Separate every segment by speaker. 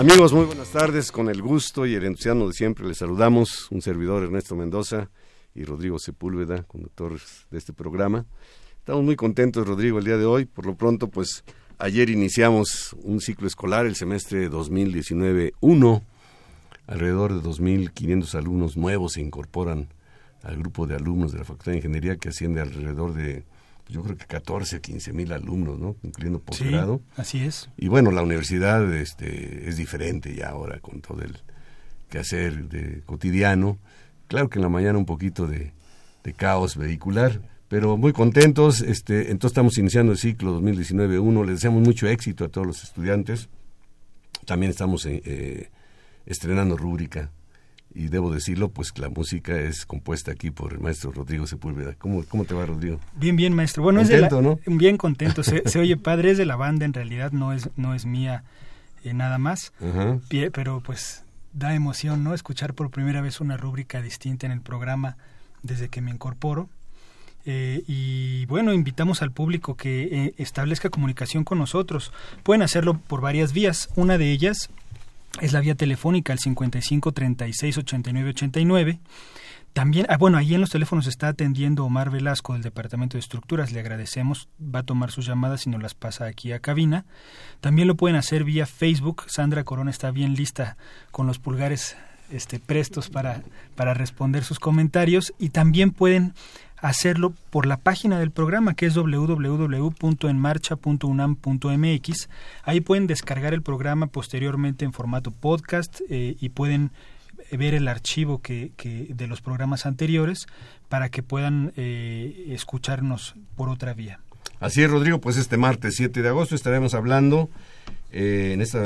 Speaker 1: Amigos, muy buenas tardes. Con el gusto y el entusiasmo de siempre les saludamos un servidor Ernesto Mendoza y Rodrigo Sepúlveda, conductores de este programa. Estamos muy contentos, Rodrigo, el día de hoy. Por lo pronto, pues ayer iniciamos un ciclo escolar, el semestre 2019-1. Alrededor de 2.500 alumnos nuevos se incorporan al grupo de alumnos de la Facultad de Ingeniería que asciende alrededor de yo creo que 14 15 mil alumnos, ¿no? Incluyendo posgrado.
Speaker 2: Sí, así es.
Speaker 1: Y bueno, la universidad este, es diferente ya ahora con todo el quehacer de cotidiano. Claro que en la mañana un poquito de, caos vehicular, pero muy contentos. Este, entonces estamos iniciando el ciclo 2019-1. Les deseamos mucho éxito a todos los estudiantes. También estamos eh, eh estrenando rúbrica y debo decirlo, pues la música es compuesta aquí por el maestro Rodrigo Sepúlveda. ¿Cómo, cómo te va, Rodrigo?
Speaker 2: Bien, bien, maestro. Bueno,
Speaker 1: contento,
Speaker 2: es
Speaker 1: ¿no?
Speaker 2: Bien contento. Se, oye padre, es de la banda, en realidad no es, no es mía eh, nada más. Pero pues da emoción, ¿no? Escuchar por primera vez una rúbrica distinta en el programa desde que me incorporo. Eh, y bueno, invitamos al público que eh, establezca comunicación con nosotros. Pueden hacerlo por varias vías. Una de ellas es la vía telefónica, el 55 36 89 89. También, ah, bueno, ahí en los teléfonos está atendiendo Omar Velasco del Departamento de Estructuras. Le agradecemos. Va a tomar sus llamadas y nos las pasa aquí a cabina. También lo pueden hacer vía Facebook. Sandra Corona está bien lista con los pulgares este, prestos para, para responder sus comentarios. Y también pueden hacerlo por la página del programa que es www.enmarcha.unam.mx. Ahí pueden descargar el programa posteriormente en formato podcast eh, y pueden ver el archivo que, de los programas anteriores para que puedan eh, escucharnos por otra vía.
Speaker 1: Así es, Rodrigo, pues este martes 7 de agosto estaremos hablando eh, en esta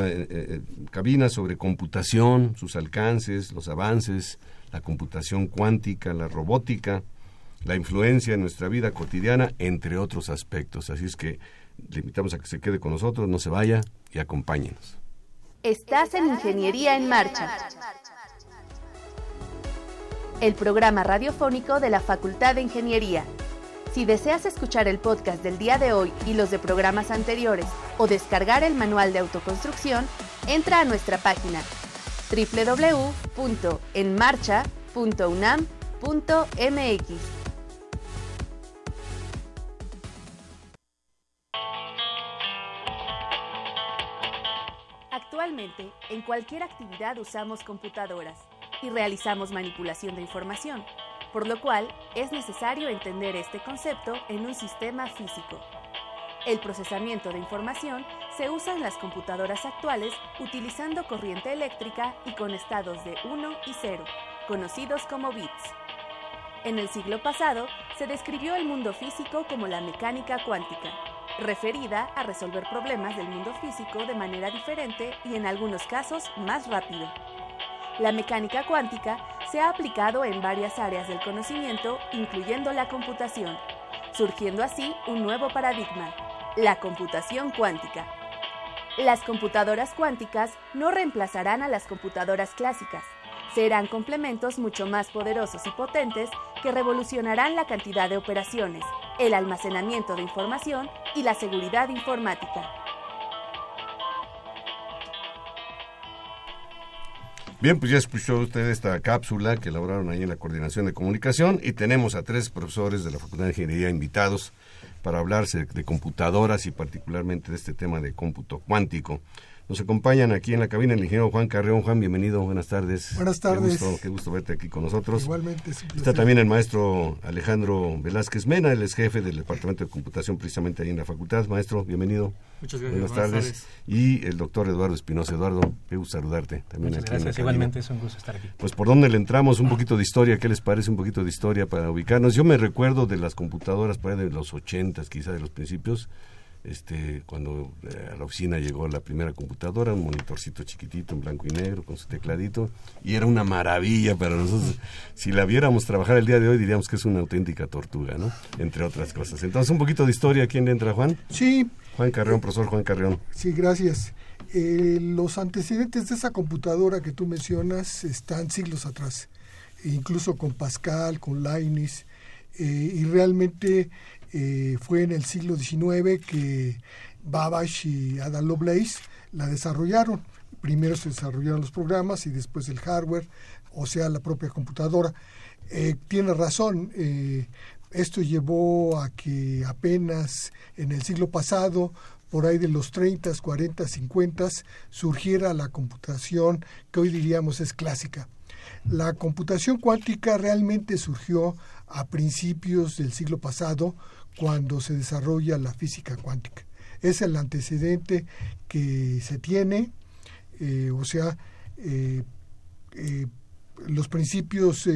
Speaker 1: cabina sobre computación, sus alcances, los avances, la computación cuántica, la robótica, la influencia en nuestra vida cotidiana, entre otros aspectos. Así es que le invitamos a que se quede con nosotros, no se vaya y acompáñenos.
Speaker 3: Estás en Ingeniería en Marcha, el programa radiofónico de la Facultad de Ingeniería. Si deseas escuchar el podcast del día de hoy y los de programas anteriores o descargar el manual de autoconstrucción, entra a nuestra página www.enmarcha.unam.mx. Actualmente, en cualquier actividad usamos computadoras y realizamos manipulación de información, por lo cual es necesario entender este concepto en un sistema físico. El procesamiento de información se usa en las computadoras actuales utilizando corriente eléctrica y con estados de 1 y 0, conocidos como bits. En el siglo pasado se describió el mundo físico como la mecánica cuántica, referida a resolver problemas del mundo físico de manera diferente y en algunos casos más rápido. La mecánica cuántica se ha aplicado en varias áreas del conocimiento, incluyendo la computación, surgiendo así un nuevo paradigma, la computación cuántica. Las computadoras cuánticas no reemplazarán a las computadoras clásicas, serán complementos mucho más poderosos y potentes que revolucionarán la cantidad de operaciones, el almacenamiento de información y la seguridad informática.
Speaker 1: Bien, pues ya escuchó usted esta cápsula que elaboraron ahí en la Coordinación de Comunicación y tenemos a tres profesores de la Facultad de Ingeniería invitados para hablarse de computadoras y particularmente de este tema de cómputo cuántico. Nos acompañan aquí en la cabina el ingeniero Juan Carreón. Juan, bienvenido, buenas tardes.
Speaker 4: Buenas tardes.
Speaker 1: Qué gusto, qué gusto verte aquí con nosotros.
Speaker 4: Igualmente.
Speaker 1: Está también el maestro Alejandro Velázquez Mena, él es jefe del Departamento de Computación precisamente ahí en la facultad. Maestro, bienvenido.
Speaker 5: Muchas gracias.
Speaker 1: Buenas, tardes. Y el doctor Eduardo Espinosa. Eduardo, qué gusto saludarte también
Speaker 5: Muchas gracias, igualmente es un gusto estar aquí.
Speaker 1: Pues por dónde le entramos, un poquito de historia, ¿qué les parece un poquito de historia para ubicarnos? Yo me recuerdo de las computadoras para de los ochentas, quizá de los principios, este, cuando eh, a la oficina llegó la primera computadora, un monitorcito chiquitito en blanco y negro con su tecladito, y era una maravilla para nosotros. Si la viéramos trabajar el día de hoy, diríamos que es una auténtica tortuga, ¿no? Entre otras cosas. Entonces, un poquito de historia, ¿quién le entra, Juan?
Speaker 4: Sí.
Speaker 1: Juan Carreón, profesor Juan Carreón.
Speaker 4: Sí, gracias. Eh, los antecedentes de esa computadora que tú mencionas están siglos atrás, incluso con Pascal, con Leibniz, eh, y realmente eh, fue en el siglo XIX que Babbage y Ada Lovelace la desarrollaron. Primero se desarrollaron los programas y después el hardware, o sea, la propia computadora. Eh, tiene razón, eh, esto llevó a que apenas en el siglo pasado, por ahí de los 30, 40, 50, surgiera la computación que hoy diríamos es clásica. La computación cuántica realmente surgió a principios del siglo pasado cuando se desarrolla la física cuántica. Es el antecedente que se tiene, eh, o sea, eh, eh, los principios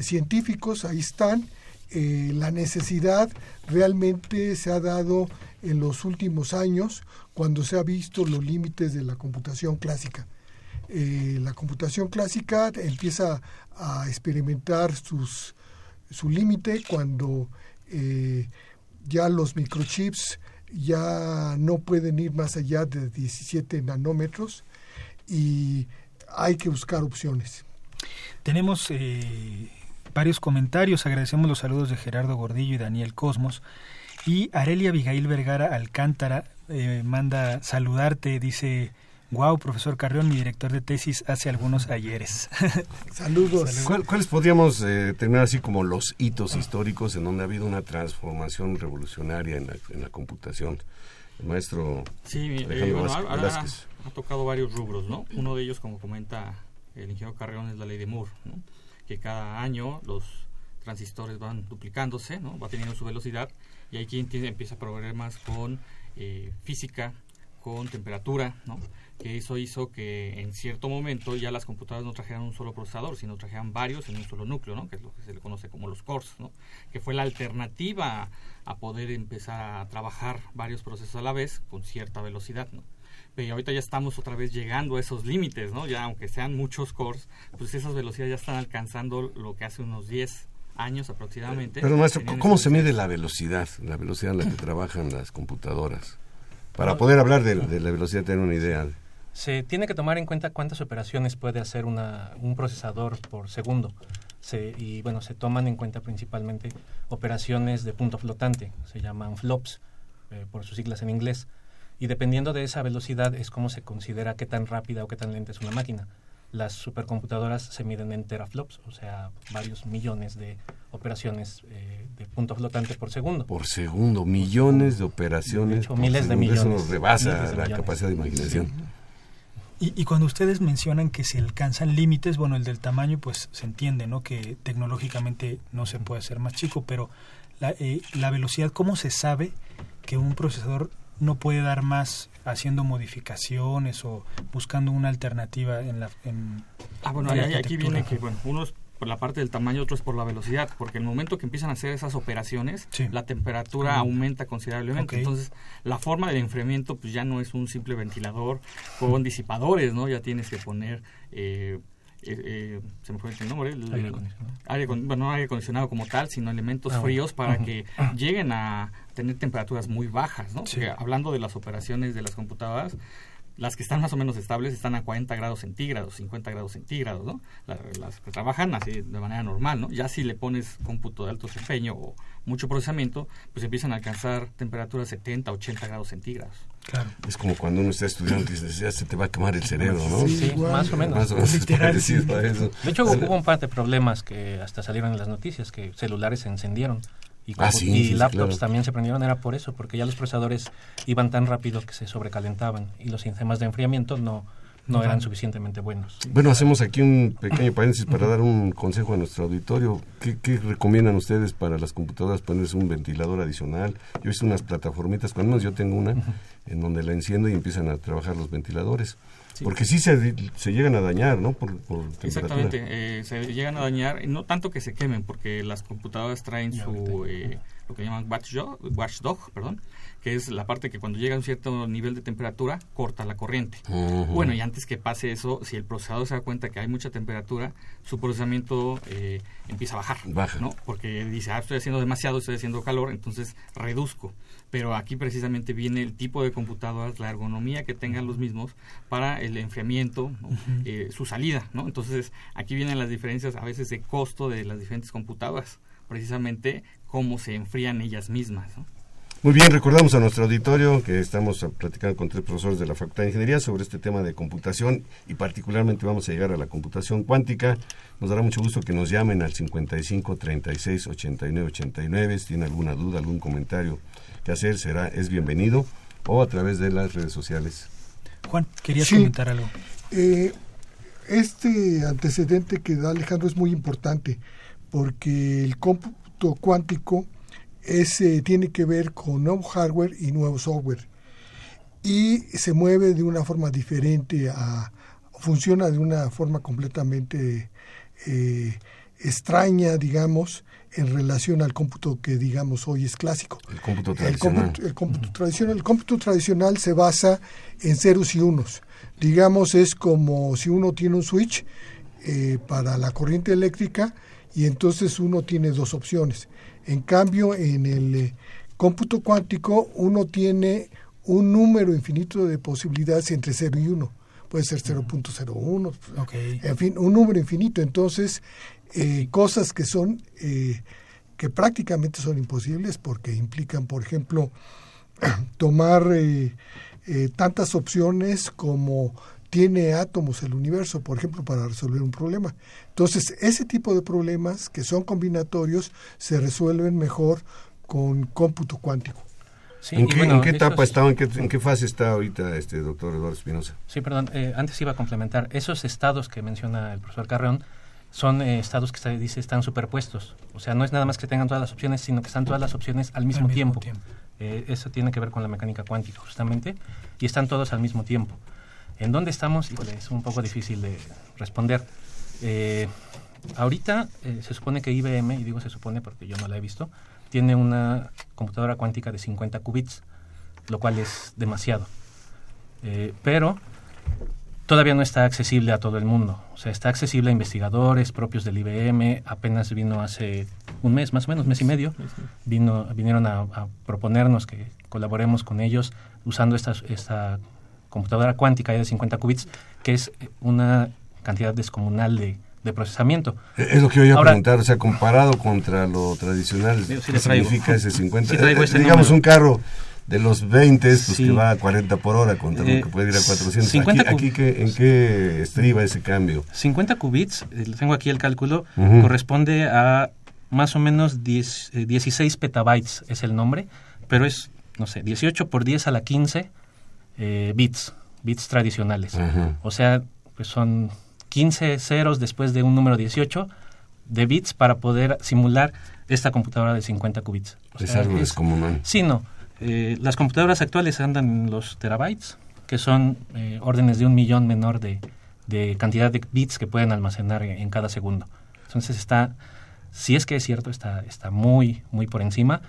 Speaker 4: científicos ahí están, la necesidad realmente se ha dado en los últimos años cuando se ha visto los límites de la computación clásica. la computación clásica empieza a experimentar sus, su límite cuando eh, ya los microchips ya no pueden ir más allá de 17 nanómetros y hay que buscar opciones.
Speaker 2: Tenemos eh, varios comentarios, agradecemos los saludos de Gerardo Gordillo y Daniel Cosmos. Y Arelia Abigail Vergara Alcántara eh, manda saludarte, dice Wow, profesor Carrión, mi director de tesis hace algunos ayeres.
Speaker 4: Saludos.
Speaker 1: ¿Cuáles podríamos eh, tener así como los hitos históricos en donde ha habido una transformación revolucionaria en la, en la computación? El maestro
Speaker 5: sí, eh, bueno, ha, tocado varios rubros, ¿no? Uno de ellos, como comenta el ingeniero Carrión, es la ley de Moore, ¿no? que cada año los transistores van duplicándose, ¿no? va teniendo su velocidad y hay quien empieza a progresar más con eh, física, con temperatura, ¿no? que eso hizo que en cierto momento ya las computadoras no trajeran un solo procesador, sino trajeran varios en un solo núcleo, ¿no? que es lo que se le conoce como los cores, ¿no? que fue la alternativa a poder empezar a trabajar varios procesos a la vez con cierta velocidad. ¿no? Pero ahorita ya estamos otra vez llegando a esos límites, ¿no? ya aunque sean muchos cores, pues esas velocidades ya están alcanzando lo que hace unos 10 años aproximadamente.
Speaker 1: Pero maestro, ¿cómo se mide la velocidad, la velocidad en la que trabajan las computadoras? Para poder hablar de, de la velocidad, tener una idea.
Speaker 6: Se tiene que tomar en cuenta cuántas operaciones puede hacer una, un procesador por segundo. Se, y bueno, se toman en cuenta principalmente operaciones de punto flotante, se llaman flops eh, por sus siglas en inglés. Y dependiendo de esa velocidad es como se considera qué tan rápida o qué tan lenta es una máquina. Las supercomputadoras se miden en teraflops, o sea, varios millones de operaciones eh, de punto flotante por segundo.
Speaker 1: Por segundo, millones de operaciones.
Speaker 6: De miles de millones. Eso
Speaker 1: nos rebasa la capacidad de imaginación.
Speaker 2: Y, cuando ustedes mencionan que se alcanzan límites, bueno, el del tamaño, pues se entiende, ¿no? Que tecnológicamente no se puede hacer más chico, pero la, eh, la velocidad, ¿cómo se sabe que un procesador no puede dar más haciendo modificaciones o buscando una alternativa en la en,
Speaker 5: ah bueno aquí viene que bueno unos por la parte del tamaño, otro es por la velocidad, porque en el momento que empiezan a hacer esas operaciones, la temperatura aumenta considerablemente. Entonces, la forma del enfriamiento pues ya no es un simple ventilador con disipadores, ¿no? Ya tienes que poner... Eh, eh, eh se me fue el nombre, el, aire, acondicionado. bueno, no aire acondicionado como tal, sino elementos ah, fríos para que lleguen a tener temperaturas muy bajas, ¿no? hablando de las operaciones de las computadoras, las que están más o menos estables están a 40 grados centígrados, 50 grados centígrados, ¿no? Las, que trabajan así de manera normal, ¿no? Ya si le pones cómputo de alto desempeño o mucho procesamiento, pues empiezan a alcanzar temperaturas 70, 80 grados centígrados.
Speaker 1: Claro. Es como cuando uno está estudiando y ya se te va a quemar el cerebro, ¿no?
Speaker 6: Sí, más o menos. Más o menos De hecho, hubo un par de problemas que hasta salieron en las noticias, que celulares se encendieron Y, ah, y laptops también se prendieron era por eso, porque ya los procesadores iban tan rápido que se sobrecalentaban y los sistemas de enfriamiento no, no eran suficientemente buenos.
Speaker 1: Bueno, hacemos aquí un pequeño paréntesis para dar un consejo a nuestro auditorio. ¿Qué, recomiendan ustedes para las computadoras ponerse un ventilador adicional? Yo he visto unas plataformitas, cuando menos yo tengo una, en donde la enciendo y empiezan a trabajar los ventiladores. Porque sí se, se, llegan a dañar, ¿no? Por,
Speaker 5: Exactamente, eh, se llegan a dañar, no tanto que se quemen, porque las computadoras traen su, eh, lo que llaman watchdog, watchdog perdón, que es la parte que cuando llega a un cierto nivel de temperatura corta la corriente. Bueno, y antes que pase eso, si el procesador se da cuenta que hay mucha temperatura, su procesamiento eh, empieza a bajar,
Speaker 1: Baja.
Speaker 5: ¿no? Porque dice, ah, estoy haciendo demasiado, estoy haciendo calor, entonces reduzco pero aquí precisamente viene el tipo de computadoras, la ergonomía que tengan los mismos para el enfriamiento, eh, su salida, ¿no? Entonces aquí vienen las diferencias a veces de costo de las diferentes computadoras, precisamente cómo se enfrían ellas mismas,
Speaker 1: Muy bien, recordamos a nuestro auditorio que estamos platicando con tres profesores de la Facultad de Ingeniería sobre este tema de computación y particularmente vamos a llegar a la computación cuántica. Nos dará mucho gusto que nos llamen al 55 36 89 89 si tienen alguna duda, algún comentario hacer será es bienvenido o a través de las redes sociales.
Speaker 2: Juan, ¿querías comentar algo?
Speaker 4: Eh, este antecedente que da Alejandro es muy importante porque el cómputo cuántico ese tiene que ver con nuevo hardware y nuevo software y se mueve de una forma diferente a funciona de una forma completamente eh, extraña digamos en relación al cómputo que digamos hoy es clásico.
Speaker 1: El cómputo tradicional.
Speaker 4: El cómputo, tradicional. El cómputo tradicional se basa en ceros y unos. Digamos, es como si uno tiene un switch eh, para la corriente eléctrica y entonces uno tiene dos opciones. En cambio, en el eh, cómputo cuántico uno tiene un número infinito de posibilidades entre 0 y 1. Puede ser 0.01, okay. en fin, un número infinito. Entonces, eh, cosas que son eh, que prácticamente son imposibles porque implican, por ejemplo, tomar eh, tantas opciones como tiene átomos el universo, por ejemplo, para resolver un problema. Entonces, ese tipo de problemas que son combinatorios se resuelven mejor con cómputo cuántico.
Speaker 1: ¿En, qué, etapa está, en qué, en qué fase está ahorita este doctor Eduardo Espinosa?
Speaker 6: Sí, perdón, antes iba a complementar. Esos estados que menciona el profesor Carreón son eh, estados que se dice están superpuestos. O sea, no es nada más que tengan todas las opciones, sino que están todas las opciones al mismo, tiempo. Eh, eso tiene que ver con la mecánica cuántica, justamente, y están todos al mismo tiempo. ¿En dónde estamos? es un poco difícil de responder. Eh, ahorita se supone que IBM, y digo se supone porque yo no la he visto, tiene una computadora cuántica de 50 qubits, lo cual es demasiado. pero todavía no está accesible a todo el mundo. O sea, está accesible a investigadores propios del IBM. Apenas vino hace un mes, más o menos, mes y medio. Vino, vinieron a, proponernos que colaboremos con ellos usando esta, esta computadora cuántica de 50 qubits, que es una cantidad descomunal de, procesamiento.
Speaker 1: Es lo que yo iba a preguntar, o sea, comparado contra lo tradicional, ¿qué significa ese 50? Eh, digamos un carro de los 20 pues que va a 40 por hora contra lo eh, que puede ir a 400. aquí, ¿en qué estriba ese cambio?
Speaker 6: 50 qubits, eh, tengo aquí el cálculo, corresponde a más o menos 10, 16 eh, petabytes es el nombre, pero es, no sé, 18 por 10 a la 15 bits, bits tradicionales. O sea, pues son 15 ceros después de un número 18 de bits para poder simular esta computadora de 50 qubits.
Speaker 1: es algo descomunal.
Speaker 6: Sí, no. Eh, las computadoras actuales andan en los terabytes, que son eh, órdenes de un millón menor de, cantidad de bits que pueden almacenar en, cada segundo. Entonces está, si es que es cierto, está, está muy, muy por encima.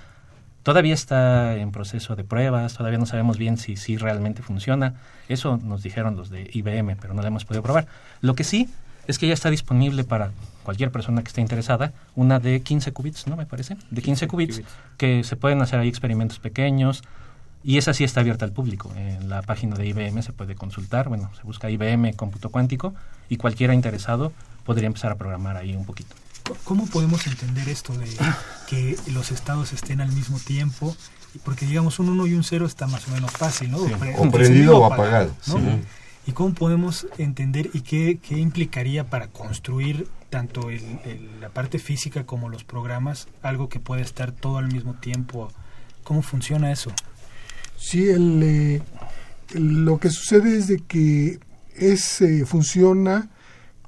Speaker 6: Todavía está en proceso de pruebas, todavía no sabemos bien si, si realmente funciona. Eso nos dijeron los de IBM, pero no lo hemos podido probar. Lo que sí es que ya está disponible para cualquier persona que esté interesada una de 15 qubits, ¿no? Me parece, de 15 qubits, que se pueden hacer ahí experimentos pequeños y esa sí está abierta al público. En la página de IBM se puede consultar, bueno, se busca IBM cómputo cuántico y cualquiera interesado podría empezar a programar ahí un poquito.
Speaker 2: ¿Cómo podemos entender esto de que los estados estén al mismo tiempo? Porque digamos un 1 y un 0 está más o menos fácil, ¿no?
Speaker 1: Comprendido o apagado.
Speaker 2: ¿Y cómo podemos entender y qué, qué implicaría para construir tanto la parte física como los programas, algo que puede estar todo al mismo tiempo. ¿Cómo funciona eso?
Speaker 4: Sí, el, lo que sucede es de que es, funciona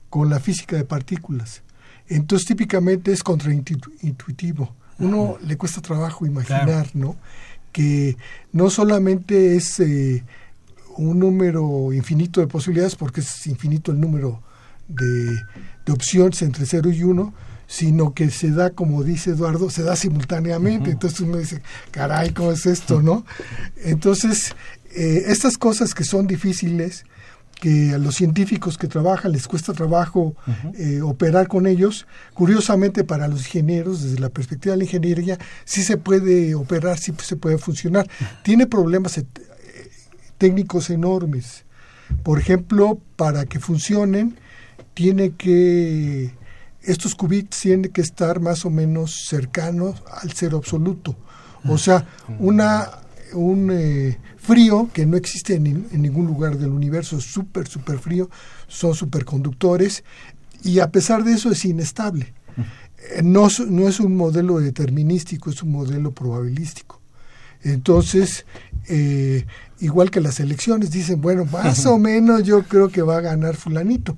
Speaker 4: con la física de partículas. Entonces típicamente es contraintuitivo. Uno le cuesta trabajo imaginar, ¿no? Que no solamente es eh, un número infinito de posibilidades, porque es infinito el número de, opciones entre 0 y 1, sino que se da, como dice Eduardo, se da simultáneamente. Entonces uno dice, caray, ¿cómo es esto, no? Entonces, eh, estas cosas que son difíciles, que a los científicos que trabajan les cuesta trabajo eh, operar con ellos. Curiosamente, para los ingenieros, desde la perspectiva de la ingeniería, sí se puede operar, sí se puede funcionar. Tiene problemas eh, técnicos enormes. Por ejemplo, para que funcionen, tiene que estos qubits tienen que estar más o menos cercanos al cero absoluto. O sea, una un eh, frío que no existe en, ningún lugar del universo, súper, súper frío, son superconductores y a pesar de eso es inestable. Eh, no, no es un modelo determinístico, es un modelo probabilístico. Entonces, eh, igual que las elecciones, dicen, bueno, más o menos yo creo que va a ganar fulanito.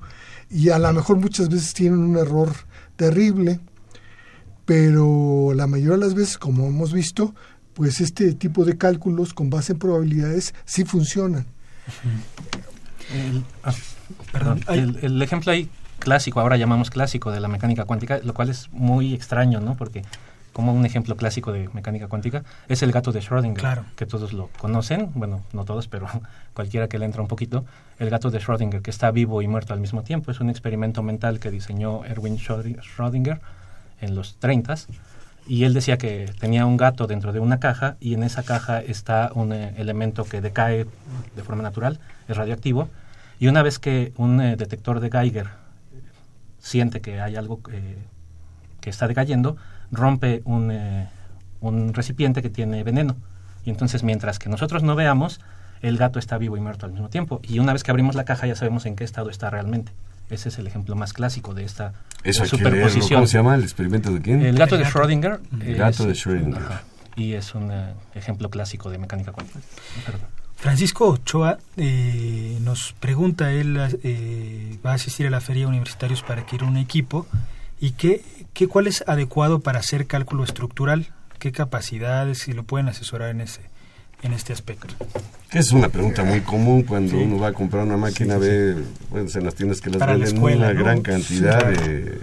Speaker 4: Y a lo mejor muchas veces tienen un error terrible, pero la mayoría de las veces, como hemos visto, pues este tipo de cálculos con base en probabilidades sí funcionan.
Speaker 6: El, ah, perdón, el, ejemplo ahí clásico, ahora llamamos clásico de la mecánica cuántica, lo cual es muy extraño, ¿no? Porque como un ejemplo clásico de mecánica cuántica es el gato de Schrödinger, que todos lo conocen, bueno, no todos, pero cualquiera que le entra un poquito, el gato de Schrödinger, que está vivo y muerto al mismo tiempo, es un experimento mental que diseñó Erwin Schrödinger en los 30 y él decía que tenía un gato dentro de una caja y en esa caja está un eh, elemento que decae de forma natural, es radioactivo, y una vez que un eh, detector de Geiger siente que hay algo que está decayendo, rompe un, eh, un recipiente que tiene veneno. Y entonces mientras que nosotros no veamos, el gato está vivo y muerto al mismo tiempo. Y una vez que abrimos la caja ya sabemos en qué estado está realmente. Ese es el ejemplo más clásico de esta
Speaker 1: Eso superposición. ¿Cómo se llama el experimento de quién?
Speaker 6: El gato de Schrödinger.
Speaker 1: El gato de Schrödinger.
Speaker 6: y es un eh, ejemplo clásico de mecánica cuántica.
Speaker 2: Francisco Ochoa eh, nos pregunta, él eh, va a asistir a la feria universitarios para adquirir un equipo y qué, qué, cuál es adecuado para hacer cálculo estructural, qué capacidades, si lo pueden asesorar en ese en este aspecto.
Speaker 1: es una pregunta muy común cuando uno va a comprar una máquina, ve, bueno, en las tiendas que las venden una gran cantidad de,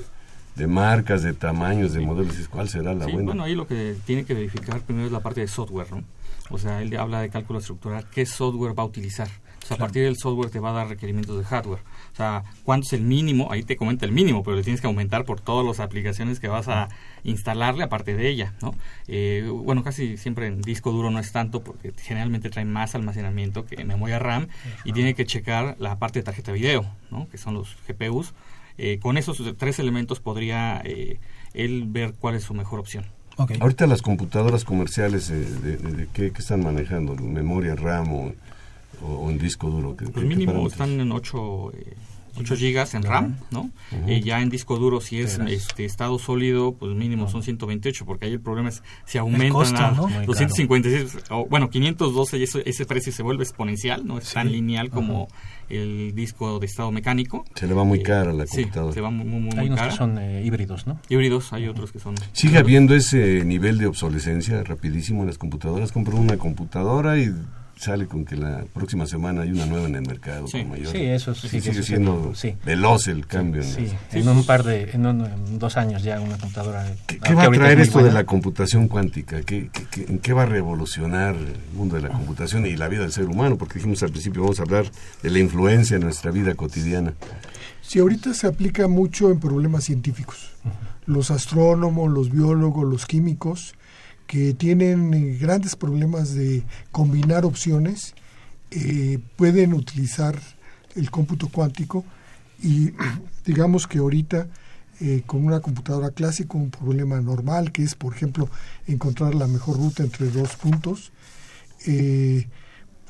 Speaker 1: de, marcas, de tamaños, de modelos, ¿cuál será la buena?
Speaker 5: Bueno, ahí lo que tiene que verificar primero es la parte de software, ¿no? O sea, él habla de cálculo estructural, ¿qué software va a utilizar? A partir del software te va a dar requerimientos de hardware. O sea, ¿cuánto es el mínimo? Ahí te comenta el mínimo, pero le tienes que aumentar por todas las aplicaciones que vas a instalarle aparte de ella, ¿no? Eh, bueno, casi siempre en disco duro no es tanto porque generalmente trae más almacenamiento que memoria RAM y tiene que checar la parte de tarjeta video, ¿no? Que son los GPUs. Eh, con esos tres elementos podría eh, él ver cuál es su mejor opción.
Speaker 1: Ahorita las computadoras comerciales, de, qué, están manejando? ¿Memoria RAM o o, en disco duro?
Speaker 5: ¿Qué, pues mínimo están en 8, eh, 8 gigas en RAM, ¿no? Eh, ya en disco duro, si es este estado sólido, pues mínimo son 128, porque ahí el problema es si aumentan a 256, o, bueno, 512 y ese precio se vuelve exponencial, no es tan lineal como el disco de estado mecánico.
Speaker 1: Se le va muy eh, cara a la computadora.
Speaker 5: Sí, se va muy, muy, muy
Speaker 6: hay
Speaker 5: unos
Speaker 6: que son híbridos, ¿no?
Speaker 5: Híbridos, hay otros que son...
Speaker 1: ¿Sigue habiendo ese nivel de obsolescencia rapidísimo en las computadoras? Compro una computadora y sale con que la próxima semana hay una nueva en el mercado
Speaker 6: sí,
Speaker 1: mayor.
Speaker 6: Sí, eso sí,
Speaker 1: sigue siendo veloz el cambio.
Speaker 6: Sí, en, un par de, en, dos años ya una computadora.
Speaker 1: ¿Qué, va a traer esto de la computación cuántica? ¿Qué, en qué va a revolucionar el mundo de la computación y la vida del ser humano? Porque dijimos al principio vamos a hablar de la influencia en nuestra vida cotidiana.
Speaker 4: Sí, ahorita se aplica mucho en problemas científicos. Los astrónomos, los biólogos, los químicos que tienen eh, grandes problemas de combinar opciones, eh, pueden utilizar el cómputo cuántico y digamos que ahorita eh, con una computadora clásica un problema normal que es por ejemplo encontrar la mejor ruta entre dos puntos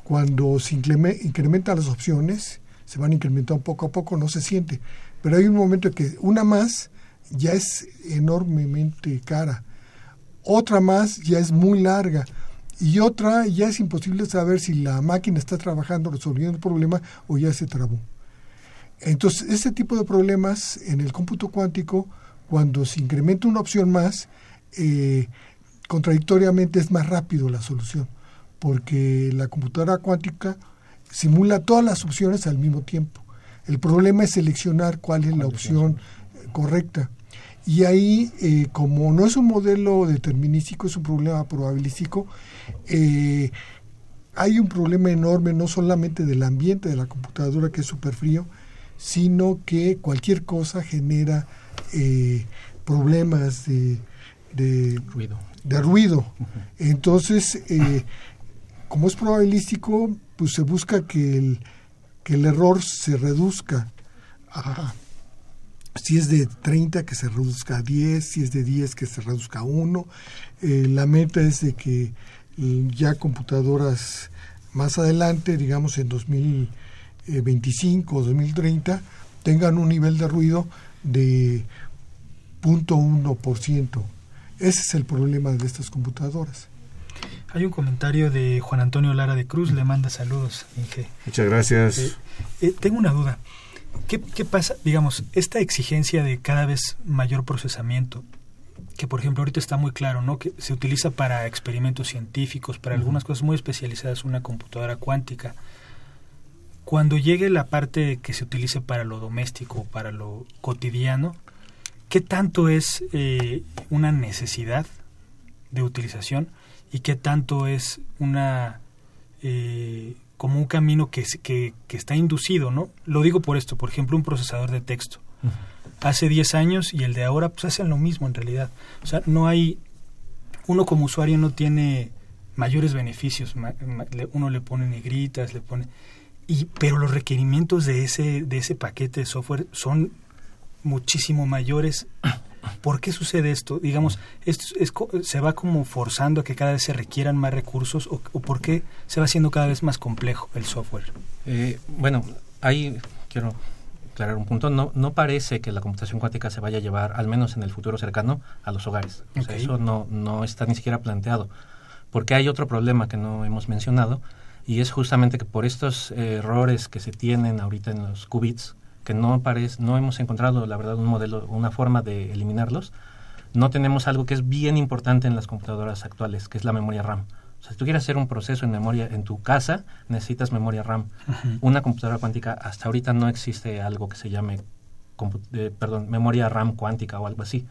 Speaker 4: cuando se incrementan las opciones se van incrementando poco a poco, no se siente. Pero hay un momento en que una más ya es enormemente cara, otra más ya es muy larga y otra ya es imposible saber si la máquina está trabajando resolviendo el problema o ya se trabó. Entonces, este tipo de problemas en el cómputo cuántico, cuando se incrementa una opción más, eh, contradictoriamente es más rápido la solución, porque la computadora cuántica simula todas las opciones al mismo tiempo. El problema es seleccionar cuál es la opción correcta. Y ahí, eh, como no es un modelo determinístico, es un problema probabilístico, eh, hay un problema enorme no solamente del ambiente de la computadora que es súper frío, sino que cualquier cosa genera eh, problemas de,
Speaker 6: ruido.
Speaker 4: De ruido. Entonces, como es probabilístico, pues se busca que el, que el error se reduzca a si es de 30 que se reduzca a 10, si es de 10 que se reduzca a 1. Eh, la meta es de que eh, ya computadoras más adelante, digamos en 2025 o 2030, tengan un nivel de ruido de 0.1%. Ese es el problema de estas computadoras.
Speaker 2: Hay un comentario de Juan Antonio Lara de Cruz, le manda saludos. Inge.
Speaker 1: Muchas gracias.
Speaker 2: Eh, tengo una duda. ¿Qué, pasa? Digamos, esta exigencia de cada vez mayor procesamiento, que por ejemplo ahorita está muy claro, ¿no? Que se utiliza para experimentos científicos, para algunas cosas muy especializadas, una computadora cuántica. Cuando llegue la parte que se utilice para lo doméstico, para lo cotidiano, ¿qué tanto es eh, una necesidad de utilización y qué tanto es una eh, como un camino que, que, que, está inducido, ¿no? Lo digo por esto, por ejemplo, un procesador de texto. Hace 10 años y el de ahora pues hacen lo mismo en realidad. O sea, no hay, uno como usuario no tiene mayores beneficios, uno le pone negritas, le pone... Y, pero los requerimientos de ese, de ese paquete de software son muchísimo mayores ¿Por qué sucede esto? Digamos, esto ¿se va como forzando a que cada vez se requieran más recursos o, por qué se va haciendo cada vez más complejo el software?
Speaker 6: Eh, bueno, ahí quiero aclarar un punto. No, no parece que la computación cuántica se vaya a llevar, al menos en el futuro cercano, a los hogares. eso no, no está ni siquiera planteado. Porque hay otro problema que no hemos mencionado y es justamente que por estos errores que se tienen ahorita en los qubits, que no parece, no hemos encontrado, la verdad, un modelo, una forma de eliminarlos, no tenemos algo que es bien importante en las computadoras actuales, que es la memoria RAM. O sea, si tú quieres hacer un proceso en memoria en tu casa, necesitas memoria RAM. Una computadora cuántica, hasta ahorita no existe algo que se llame, eh, perdón, memoria RAM cuántica o algo así.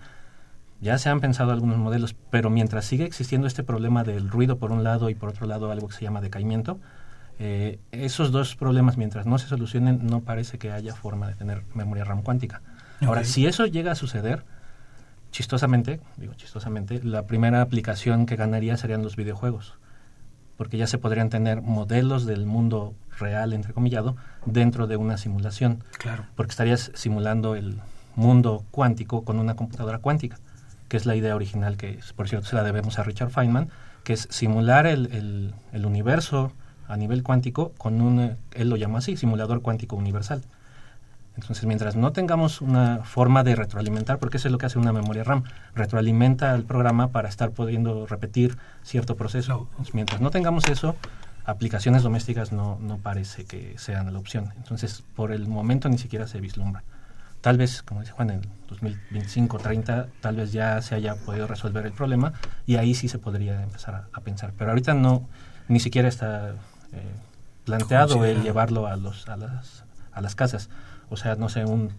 Speaker 6: Ya se han pensado algunos modelos, pero mientras sigue existiendo este problema del ruido por un lado y por otro lado algo que se llama decaimiento, eh, esos dos problemas, mientras no se solucionen, no parece que haya forma de tener memoria RAM cuántica. Ahora, si eso llega a suceder, chistosamente, digo chistosamente, la primera aplicación que ganaría serían los videojuegos, porque ya se podrían tener modelos del mundo real, entrecomillado, dentro de una simulación.
Speaker 2: Claro.
Speaker 6: Porque estarías simulando el mundo cuántico con una computadora cuántica, que es la idea original que, por cierto, se la debemos a Richard Feynman, que es simular el, el universo a nivel cuántico con un, él lo llama así, simulador cuántico universal. Entonces, mientras no tengamos una forma de retroalimentar, porque eso es lo que hace una memoria RAM, retroalimenta al programa para estar pudiendo repetir cierto proceso. mientras no tengamos eso, aplicaciones domésticas no, no parece que sean la opción. Entonces, por el momento ni siquiera se vislumbra. Tal vez, como dice Juan, en 2025 30 tal vez ya se haya podido resolver el problema y ahí sí se podría empezar a, a pensar. Pero ahorita no, ni siquiera está eh, planteado el llevarlo a, los, a, las, a las casas. O sea, no sé, un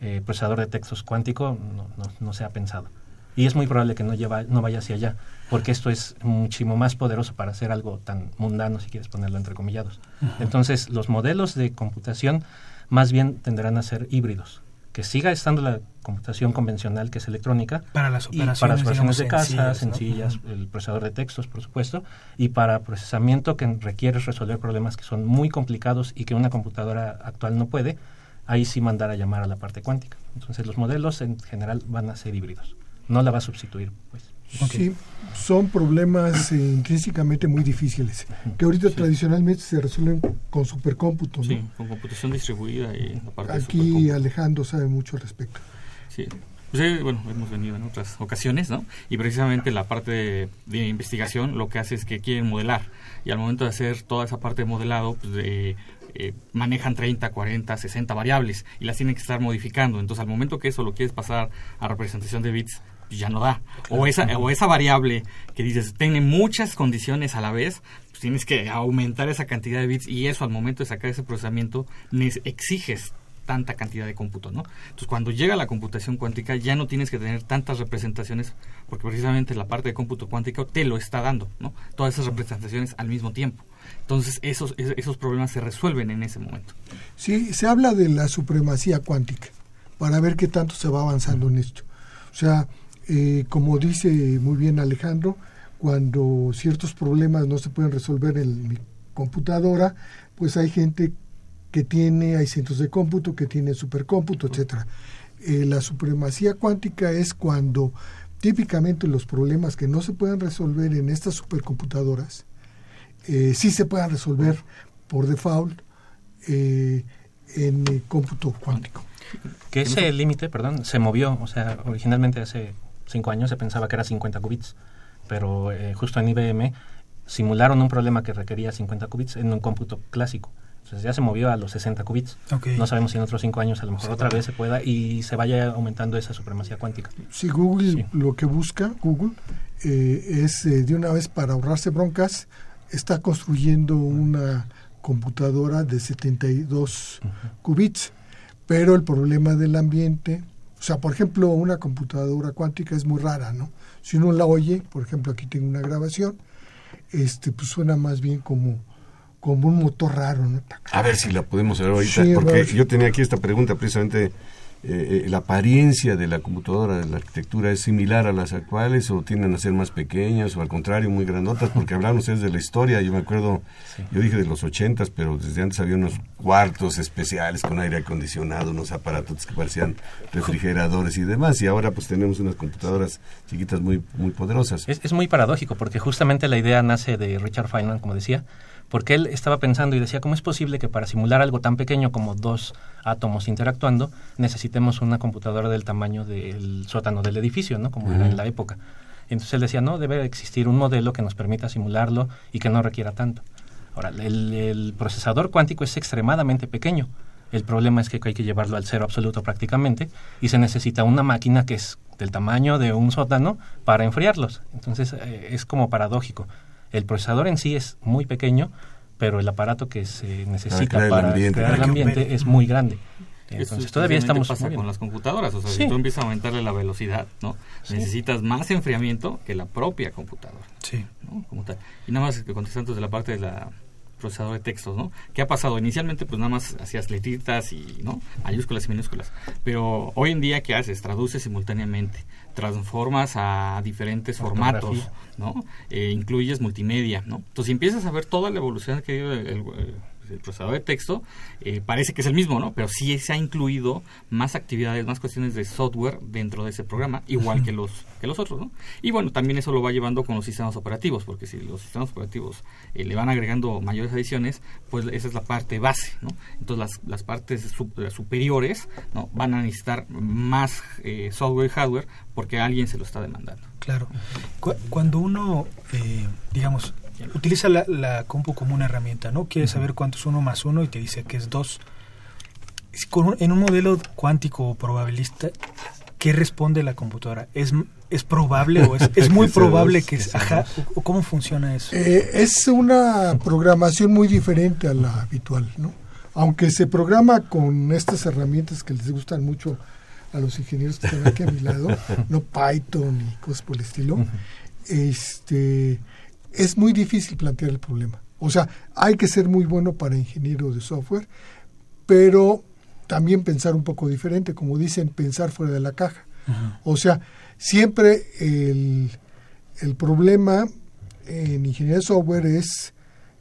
Speaker 6: eh, procesador de textos cuántico no, no, se ha pensado. Y es muy probable que no, lleva, no vaya hacia allá, porque esto es muchísimo más poderoso para hacer algo tan mundano, si quieres ponerlo entre comillados. Entonces, los modelos de computación más bien tendrán a ser híbridos que siga estando la computación convencional que es electrónica
Speaker 2: para las operaciones,
Speaker 6: para operaciones de casa sencillas, el procesador de textos por supuesto y para procesamiento que requiere resolver problemas que son muy complicados y que una computadora actual no puede ahí sí mandar a llamar a la parte cuántica. Entonces los modelos en general van a ser híbridos. No la va a sustituir pues
Speaker 4: Sí, son problemas eh, intrínsecamente muy difíciles, que ahorita tradicionalmente se resuelven con supercómputo.
Speaker 5: Sí, con computación distribuida y
Speaker 4: la parte Aquí Alejandro sabe mucho al respecto.
Speaker 5: Sí. Pues, bueno, hemos venido en otras ocasiones, ¿no? Y precisamente la parte de, investigación lo que hace es que quieren modelar. Y al momento de hacer toda esa parte de modelado, pues de, eh, manejan 30, 40, 60 variables y las tienen que estar modificando. Entonces, al momento que eso lo quieres pasar a representación de bits, pues ya no da. O esa, o esa variable que dices, tiene muchas condiciones a la vez, pues tienes que aumentar esa cantidad de bits y eso al momento de sacar ese procesamiento exiges tanta cantidad de cómputo, ¿no? Entonces, cuando llega la computación cuántica, ya no tienes que tener tantas representaciones, porque precisamente la parte de cómputo cuántico te lo está dando, ¿no? Todas esas representaciones al mismo tiempo. Entonces, esos, esos problemas se resuelven en ese momento.
Speaker 4: Sí, se habla de la supremacía cuántica, para ver qué tanto se va avanzando en esto. O sea, eh, como dice muy bien Alejandro, cuando ciertos problemas no se pueden resolver en mi computadora, pues hay gente que tiene, hay centros de cómputo que tienen supercómputo, etcétera. Eh, la supremacía cuántica es cuando típicamente los problemas que no se pueden resolver en estas supercomputadoras eh, sí se puedan resolver por default eh, en el cómputo cuántico.
Speaker 6: Que ese límite, perdón, se movió, o sea, originalmente hace cinco años se pensaba que era 50 qubits, pero justo en IBM simularon un problema que requería 50 qubits en un cómputo clásico. Entonces ya se movió a los 60 qubits. No sabemos si en otros 5 años a lo mejor otra vez se pueda y se vaya aumentando esa supremacía cuántica.
Speaker 4: Si Google lo que busca, Google, eh, es eh, de una vez para ahorrarse broncas, está construyendo una computadora de 72 qubits. Pero el problema del ambiente, o sea, por ejemplo, una computadora cuántica es muy rara, ¿no? Si uno la oye, por ejemplo, aquí tengo una grabación, este, pues suena más bien como como un motor raro. ¿no?
Speaker 1: A ver si la podemos ver ahorita, porque yo tenía aquí esta pregunta precisamente. Eh, eh, ¿La apariencia de la computadora, de la arquitectura, es similar a las actuales o tienden a ser más pequeñas o al contrario muy grandotas? Porque hablaron ustedes de la historia, yo me acuerdo, yo dije de los ochentas, pero desde antes había unos cuartos especiales con aire acondicionado, unos aparatos que parecían refrigeradores y demás, y ahora pues tenemos unas computadoras chiquitas muy, muy poderosas.
Speaker 6: Es, es muy paradójico, porque justamente la idea nace de Richard Feynman, como decía, porque él estaba pensando y decía, ¿cómo es posible que para simular algo tan pequeño como dos átomos interactuando necesitemos una computadora del tamaño del sótano del edificio, ¿no? Como era en la época. Entonces él decía, no, debe existir un modelo que nos permita simularlo y que no requiera tanto. Ahora, el, procesador cuántico es extremadamente pequeño. El problema es que hay que llevarlo al cero absoluto prácticamente y se necesita una máquina que es del tamaño de un sótano para enfriarlos. Entonces eh, es como paradójico. El procesador en sí es muy pequeño, pero el aparato que se necesita para, crear el ambiente, es muy grande.
Speaker 5: Entonces todavía estamos pasa con las computadoras, o sea, si tú empiezas a aumentarle la velocidad, ¿no? Necesitas más enfriamiento que la propia computadora.
Speaker 2: Sí.
Speaker 5: Como tal. Y nada más contestando de la parte de la procesador de textos, ¿no? ¿Qué ha pasado? Inicialmente, pues nada más hacías letritas y, ¿no? Mayúsculas y minúsculas. Pero hoy en día, ¿qué haces? Traduces simultáneamente transformas a diferentes formatos, ¿no? Eh, incluyes multimedia, ¿no? Entonces, si empiezas a ver toda la evolución que ha ido el, el procesador de texto, eh, parece que es el mismo, ¿no? Pero sí se ha incluido más actividades, más cuestiones de software dentro de ese programa, igual que los que los otros, ¿no? Y bueno, también eso lo va llevando con los sistemas operativos, porque si los sistemas operativos eh, le van agregando mayores adiciones, pues esa es la parte base, ¿no? Entonces las, las partes superiores, ¿no? Van a necesitar más eh, software y hardware porque alguien se lo está demandando.
Speaker 2: Claro. cuando uno, digamos, utiliza la, la, compu como una herramienta, ¿no? Quiere saber cuánto es uno más uno y te dice que es dos. en un modelo cuántico o probabilista, ¿qué responde la computadora? ¿Es, es probable o es, es muy probable que... Ajá, o, ¿Cómo funciona eso?
Speaker 4: Eh, es una programación muy diferente a la habitual, ¿no? Aunque se programa con estas herramientas que les gustan mucho a los ingenieros que están aquí a mi lado, no Python y cosas por el estilo, este es muy difícil plantear el problema. O sea, hay que ser muy bueno para ingeniero de software, pero también pensar un poco diferente, como dicen, pensar fuera de la caja. O sea, siempre el, el problema en ingeniería de software es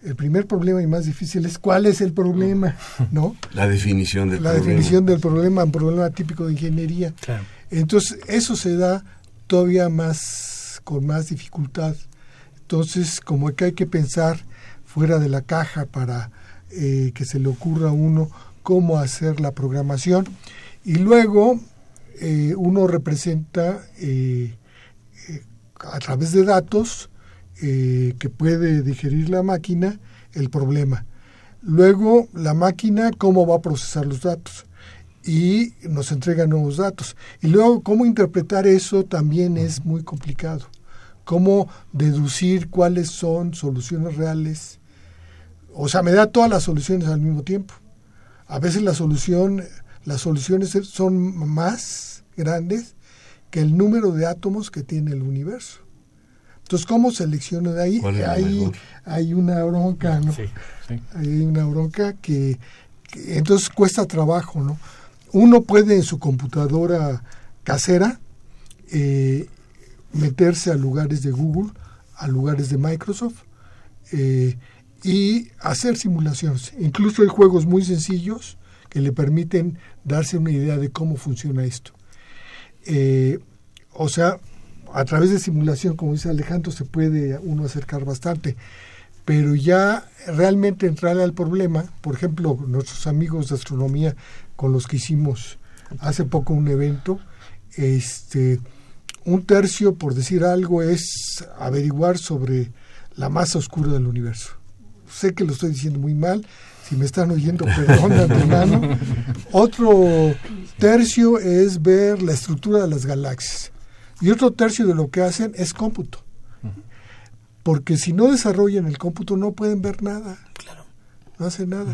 Speaker 4: el primer problema y más difícil es cuál es el problema, ¿no?
Speaker 1: La definición del
Speaker 4: la
Speaker 1: problema.
Speaker 4: definición del problema, un problema típico de ingeniería. Entonces, eso se da todavía más con más dificultad. Entonces, como que hay que pensar fuera de la caja para eh, que se le ocurra a uno cómo hacer la programación. Y luego eh, uno representa eh, a través de datos que puede digerir la máquina el problema. Luego la máquina cómo va a procesar los datos y nos entrega nuevos datos. Y luego cómo interpretar eso también es muy complicado. Cómo deducir cuáles son soluciones reales. O sea, me da todas las soluciones al mismo tiempo. A veces la solución, las soluciones son más grandes que el número de átomos que tiene el universo. Entonces, ¿cómo selecciono de ahí? Hay, hay una bronca, ¿no? Sí, Hay una bronca que, que, entonces cuesta trabajo, ¿no? uno puede en su computadora casera eh, meterse a lugares de Google, a lugares de Microsoft eh, y hacer simulaciones. Incluso hay juegos muy sencillos que le permiten darse una idea de cómo funciona esto. Eh, o sea, a través de simulación, como dice Alejandro, se puede uno acercar bastante. Pero ya realmente entrar al problema, por ejemplo, nuestros amigos de astronomía con los que hicimos hace poco un evento. Este, un tercio, por decir algo, es averiguar sobre la masa oscura del universo. Sé que lo estoy diciendo muy mal, si me están oyendo, perdón de antemano. Otro tercio es ver la estructura de las galaxias. Y otro tercio de lo que hacen es cómputo. Porque si no desarrollan el cómputo no pueden ver nada. Claro. No hacen nada.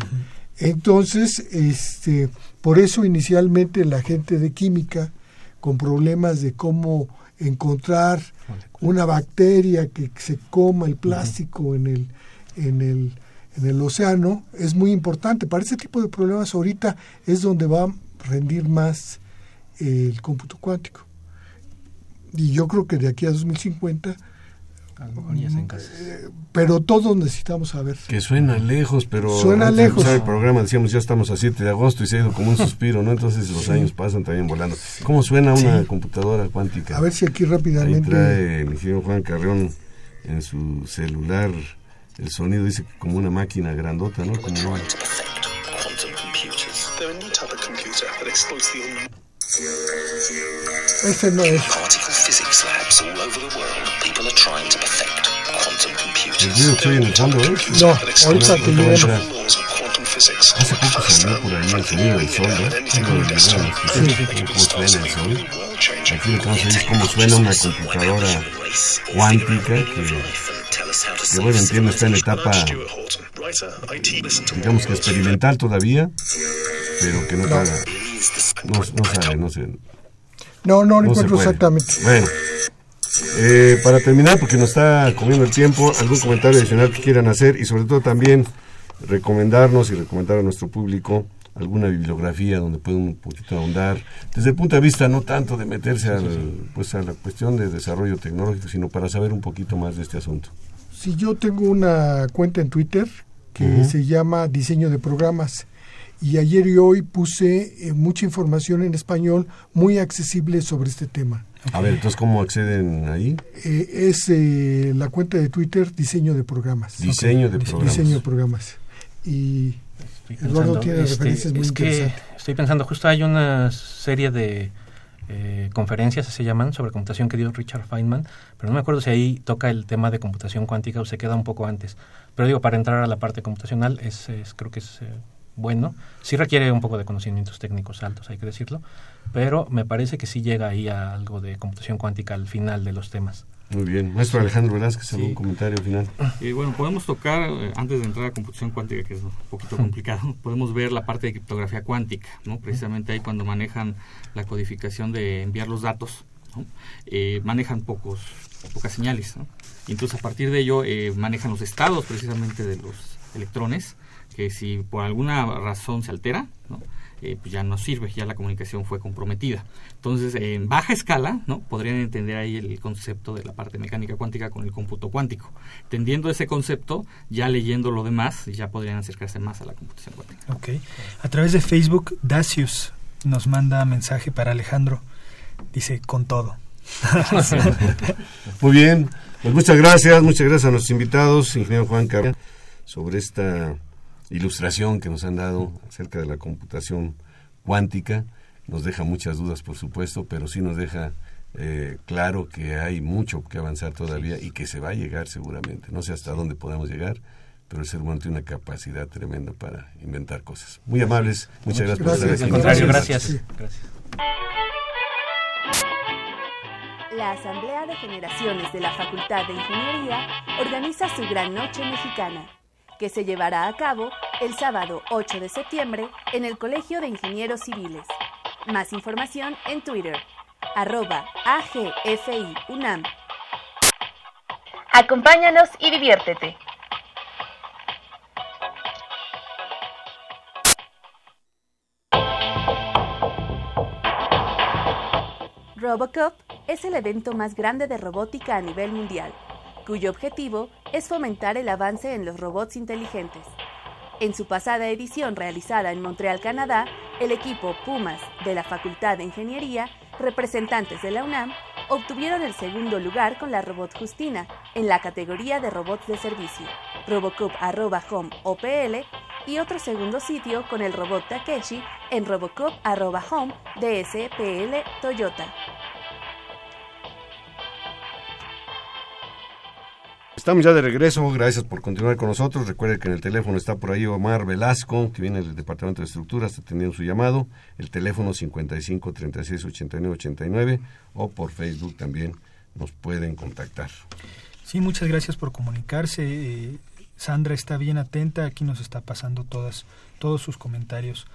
Speaker 4: Entonces, este, por eso inicialmente la gente de química, con problemas de cómo encontrar una bacteria que se coma el plástico en el, en el, en el océano, es muy importante. Para ese tipo de problemas ahorita es donde va a rendir más el cómputo cuántico. Y yo creo que de aquí a 2050 eh, pero todos necesitamos saber.
Speaker 1: Que suena lejos, pero
Speaker 4: suena lejos.
Speaker 1: el programa decíamos ya estamos a 7 de agosto y se ha ido como un suspiro, ¿no? Entonces los años pasan también volando. ¿Cómo suena una computadora cuántica?
Speaker 4: A ver si aquí rápidamente.
Speaker 1: Ahí trae el ingeniero Juan Carrión en su celular el sonido dice como una máquina grandota, ¿no? Como una...
Speaker 4: Este no es.
Speaker 1: El ruido que en el fondo es.
Speaker 4: No, ahorita que yo
Speaker 1: Hace poco salió por ahí el sonido del sol, ¿no? Sí. Cómo suena el sol. Aquí lo que vamos a ver es cómo suena una computadora cuántica que, que bueno, entiendo está en etapa, digamos que experimental todavía, pero que no, no. No, no sabe, no sé.
Speaker 4: No, no, no encuentro exactamente.
Speaker 1: Bueno, eh, para terminar, porque nos está comiendo el tiempo, algún comentario adicional que quieran hacer y sobre todo también recomendarnos y recomendar a nuestro público alguna bibliografía donde puedan un poquito ahondar, desde el punto de vista no tanto de meterse al, pues a la cuestión de desarrollo tecnológico, sino para saber un poquito más de este asunto.
Speaker 4: Si yo tengo una cuenta en Twitter que se llama Diseño de Programas y ayer y hoy puse eh, mucha información en español muy accesible sobre este tema.
Speaker 1: A ver, entonces, ¿cómo acceden ahí?
Speaker 4: Eh, es eh, la cuenta de Twitter Diseño de Programas.
Speaker 1: Diseño de Programas.
Speaker 4: Diseño de Programas. Y Eduardo tiene este, referencias muy interesantes.
Speaker 6: estoy pensando, justo hay una serie de conferencias, se llaman, sobre computación que dio Richard Feynman, pero no me acuerdo si ahí toca el tema de computación cuántica o se queda un poco antes. Pero digo, para entrar a la parte computacional, es, es creo que es bueno. Sí requiere un poco de conocimientos técnicos altos, hay que decirlo, pero me parece que sí llega ahí a algo de computación cuántica al final de los temas.
Speaker 1: Muy bien. Maestro Alejandro Velázquez, ¿algún comentario final?
Speaker 5: Y bueno, podemos tocar, eh, antes de entrar a computación cuántica, que es un poquito complicado, podemos ver la parte de criptografía cuántica, ¿no? Precisamente ahí cuando manejan la codificación de enviar los datos, eh, manejan pocos, pocas señales, ¿no? entonces a partir de ello eh, manejan los estados precisamente de los electrones que si por alguna razón se altera, ¿no? Eh, pues ya no sirve, ya la comunicación fue comprometida. Entonces, en baja escala, ¿no? Podrían entender ahí el concepto de la parte mecánica cuántica con el cómputo cuántico. Entendiendo ese concepto, ya leyendo lo demás, ya podrían acercarse más a la computación cuántica.
Speaker 2: Ok. A través de Facebook, Dacius nos manda mensaje para Alejandro. Dice, con todo.
Speaker 1: Muy bien, pues muchas gracias, muchas gracias a nuestros invitados, ingeniero Juan Carlos, sobre esta ilustración que nos han dado acerca de la computación cuántica. Nos deja muchas dudas, por supuesto, pero sí nos deja eh, claro que hay mucho que avanzar todavía y que se va a llegar seguramente. No sé hasta dónde podemos llegar, pero el ser humano tiene una capacidad tremenda para inventar cosas. Muy amables, muchas, gracias, por estar
Speaker 6: aquí. Gracias. gracias.
Speaker 3: La Asamblea de Generaciones de la Facultad de Ingeniería organiza su Gran Noche Mexicana, que se llevará a cabo el sábado 8 de septiembre en el Colegio de Ingenieros Civiles. Más información en Twitter, arroba AGFI UNAM. Acompáñanos y diviértete. Robocop es el evento más grande de robótica a nivel mundial, cuyo objetivo es fomentar el avance en los robots inteligentes. En su pasada edición realizada en Montreal, Canadá, el equipo Pumas de la Facultad de Ingeniería, representantes de la UNAM, obtuvieron el segundo lugar con la robot Justina en la categoría de robots de servicio, Robocop.home OPL, y otro segundo sitio con el robot Takeshi en Robocop.home DSPL Toyota.
Speaker 1: Estamos ya de regreso, gracias por continuar con nosotros. Recuerde que en el teléfono está por ahí Omar Velasco, que viene del Departamento de Estructuras, está atendiendo su llamado. El teléfono 55 36 89 89 o por Facebook también nos pueden contactar.
Speaker 2: Sí, muchas gracias por comunicarse. Eh, Sandra está bien atenta, aquí nos está pasando todas, todos sus comentarios.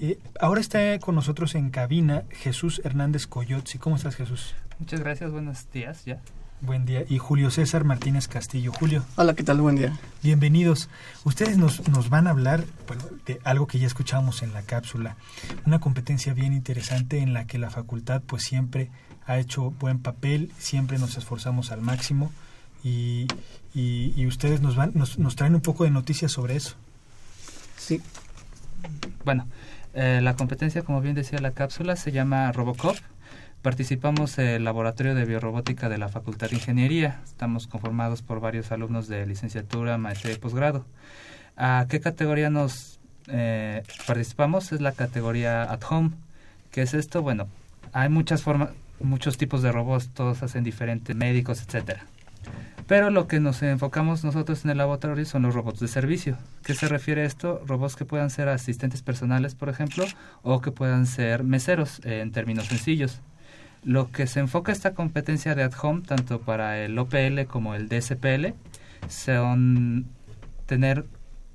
Speaker 2: Eh, ahora está con nosotros en cabina Jesús Hernández Coyotzi. ¿Cómo estás, Jesús?
Speaker 7: Muchas gracias, buenos días ya.
Speaker 2: Buen día. Y Julio César Martínez Castillo. Julio.
Speaker 8: Hola, ¿qué tal? Buen día.
Speaker 2: Bienvenidos. Ustedes nos, nos van a hablar de algo que ya escuchamos en la cápsula, una competencia bien interesante en la que la facultad pues siempre ha hecho buen papel, siempre nos esforzamos al máximo y, y, ustedes nos, van, nos, nos, traen un poco de noticias sobre eso.
Speaker 7: Sí. Bueno, eh, la competencia, como bien decía la cápsula, se llama Robocop Participamos en el Laboratorio de Biorrobótica de la Facultad de Ingeniería. Estamos conformados por varios alumnos de licenciatura, maestría y posgrado. ¿A qué categoría nos eh, participamos? Es la categoría at home. ¿Qué es esto? Bueno, hay muchas formas, muchos tipos de robots, todos hacen diferentes médicos, etcétera. Pero lo que nos enfocamos nosotros en el laboratorio son los robots de servicio. ¿Qué se refiere a esto? Robots que puedan ser asistentes personales, por ejemplo, o que puedan ser meseros, en términos sencillos. Lo que se enfoca esta competencia de at home, tanto para el OPL como el DSPL, son tener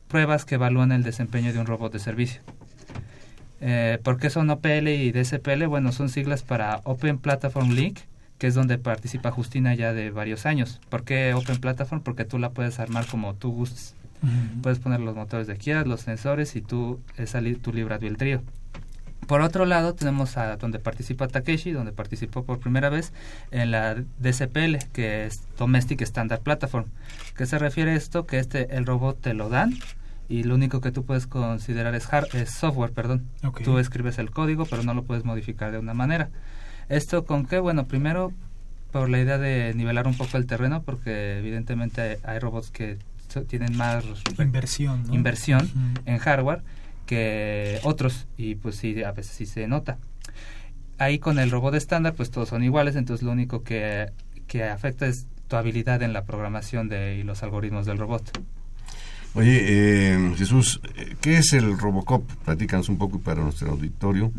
Speaker 7: pruebas que evalúan el desempeño de un robot de servicio. Eh, ¿Por qué son OPL y DSPL? Bueno, son siglas para Open Platform Link, que es donde participa Justina ya de varios años. ¿Por qué Open Platform? Porque tú la puedes armar como tú gustes. Puedes poner los motores de Kia, los sensores y tú es tu libre albedrío. Por otro lado, tenemos a donde participa Takeshi, donde participó por primera vez en la DCPL, que es Domestic Standard Platform. ¿Qué se refiere a esto? Que este, el robot te lo dan y lo único que tú puedes considerar es, es software, perdón. Tú escribes el código, pero no lo puedes modificar de una manera. ¿Esto con qué? Bueno, primero por la idea de nivelar un poco el terreno, porque evidentemente hay, robots que tienen más
Speaker 2: inversión,
Speaker 7: inversión en hardware que otros y pues sí, a veces sí se nota. Ahí con el robot estándar pues todos son iguales, entonces lo único que, que afecta es tu habilidad en la programación de, y los algoritmos del robot.
Speaker 1: Oye, eh, Jesús, ¿qué es el Robocop? Platícanos un poco para nuestro auditorio.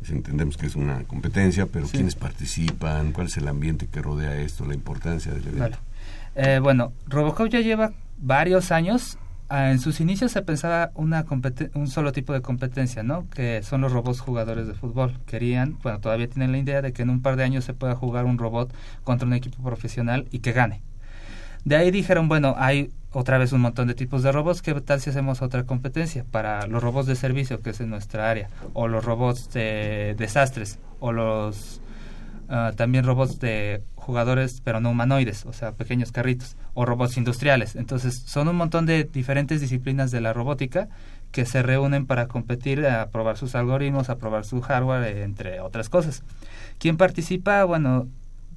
Speaker 1: Pues entendemos que es una competencia, pero ¿quiénes participan? ¿Cuál es el ambiente que rodea esto? ¿La importancia del evento?
Speaker 7: Eh, bueno, Robocop ya lleva varios años en sus inicios se pensaba una un solo tipo de competencia, ¿no? Que son los robots jugadores de fútbol. Querían, bueno, todavía tienen la idea de que en un par de años se pueda jugar un robot contra un equipo profesional y que gane. De ahí dijeron, bueno, hay otra vez un montón de tipos de robots, ¿qué tal si hacemos otra competencia para los robots de servicio, que es en nuestra área, o los robots de desastres, o los ah, también robots de jugadores, pero no humanoides, o sea, pequeños carritos, o robots industriales. Entonces, son un montón de diferentes disciplinas de la robótica que se reúnen para competir, a probar sus algoritmos, a probar su hardware, entre otras cosas. ¿Quién participa? Bueno,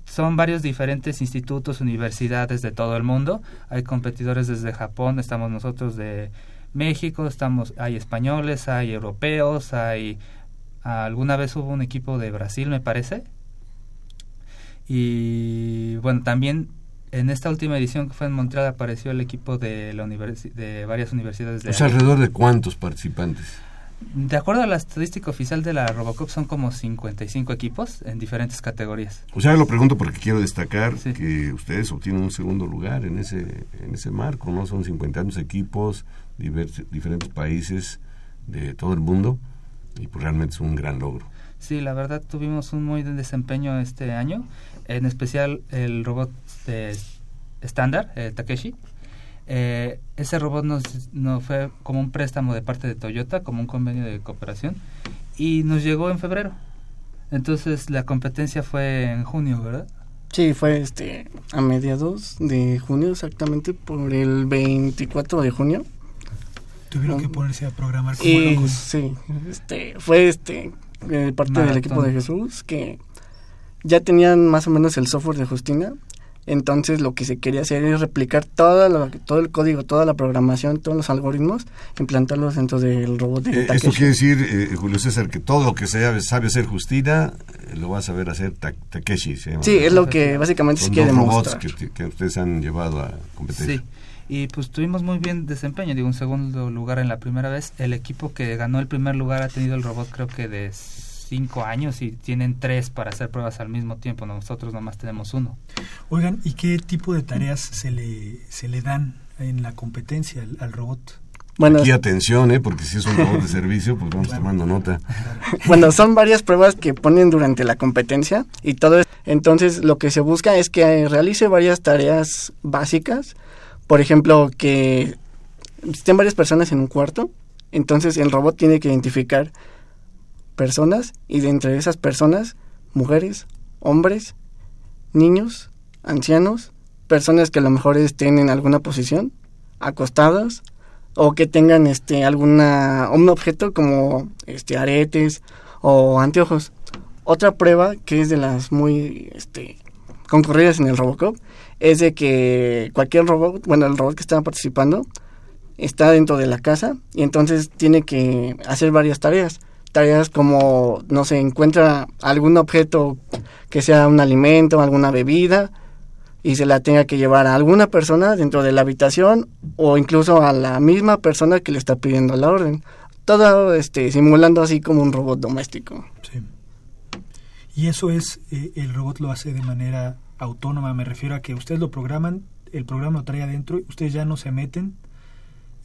Speaker 7: son varios diferentes institutos, universidades de todo el mundo. Hay competidores desde Japón, estamos nosotros de México, estamos, hay españoles, hay europeos, hay alguna vez hubo un equipo de Brasil, me parece. Y bueno, también en esta última edición que fue en Montreal apareció el equipo de la de varias universidades de
Speaker 1: O sea, alrededor de cuántos participantes?
Speaker 7: De acuerdo a la estadística oficial de la Robocop, son como 55 equipos en diferentes categorías.
Speaker 1: O sea, lo pregunto porque quiero destacar que ustedes obtienen un segundo lugar en ese, en ese marco, ¿no? Son 50 equipos, diferentes países de todo el mundo, y pues realmente es un gran logro.
Speaker 7: Sí, la verdad tuvimos un muy buen desempeño este año, en especial el robot estándar, Takeshi, eh, ese robot nos, nos, fue como un préstamo de parte de Toyota, como un convenio de cooperación, y nos llegó en febrero. Entonces la competencia fue en junio, ¿verdad?
Speaker 8: Sí, fue este a mediados de junio, exactamente por el 24 de junio.
Speaker 2: Tuvieron que ponerse a programar como
Speaker 8: y, Sí, este, fue este parte del equipo de Jesús que ya tenían más o menos el software de Justina entonces lo que se quería hacer es replicar todo, todo el código, toda la programación, todos los algoritmos, implantarlos dentro del robot de
Speaker 1: eh, Esto quiere decir, eh, Julio César, que todo lo que sabe, sabe hacer Justina eh, lo va a saber hacer Takeshi.
Speaker 8: sí, es lo que básicamente se quiere demostrar.
Speaker 1: robots que, que, ustedes han llevado a competencia.
Speaker 7: Sí, y pues tuvimos muy bien desempeño, digo, un segundo lugar en la primera vez. El equipo que ganó el primer lugar ha tenido el robot creo que de cinco años y tienen tres para hacer pruebas al mismo tiempo. Nosotros nomás tenemos uno.
Speaker 2: Oigan, ¿y qué tipo de tareas se le, se le dan en la competencia al, robot?
Speaker 1: Bueno, Aquí atención, ¿eh? porque si es un robot de servicio, pues vamos tomando nota.
Speaker 8: Bueno, son varias pruebas que ponen durante la competencia y todo. Entonces, lo que se busca es que realice varias tareas básicas. Por ejemplo, que estén varias personas en un cuarto. Entonces, el robot tiene que identificar personas y de entre esas personas, mujeres, hombres, niños, ancianos, personas que a lo mejor estén en alguna posición, acostadas, o que tengan este alguna un objeto como este aretes o anteojos. Otra prueba que es de las muy este concurridas en el Robocop es de que cualquier robot, bueno, el robot que está participando está dentro de la casa y entonces tiene que hacer varias tareas tareas como, no sé, encuentra algún objeto que sea un alimento, alguna bebida, y se la tenga que llevar a alguna persona dentro de la habitación o incluso a la misma persona que le está pidiendo la orden. Todo este, simulando así como un robot doméstico. Sí.
Speaker 2: Y eso es, eh, el robot lo hace de manera autónoma, me refiero a que ustedes lo programan, el programa lo trae adentro, ustedes ya no se meten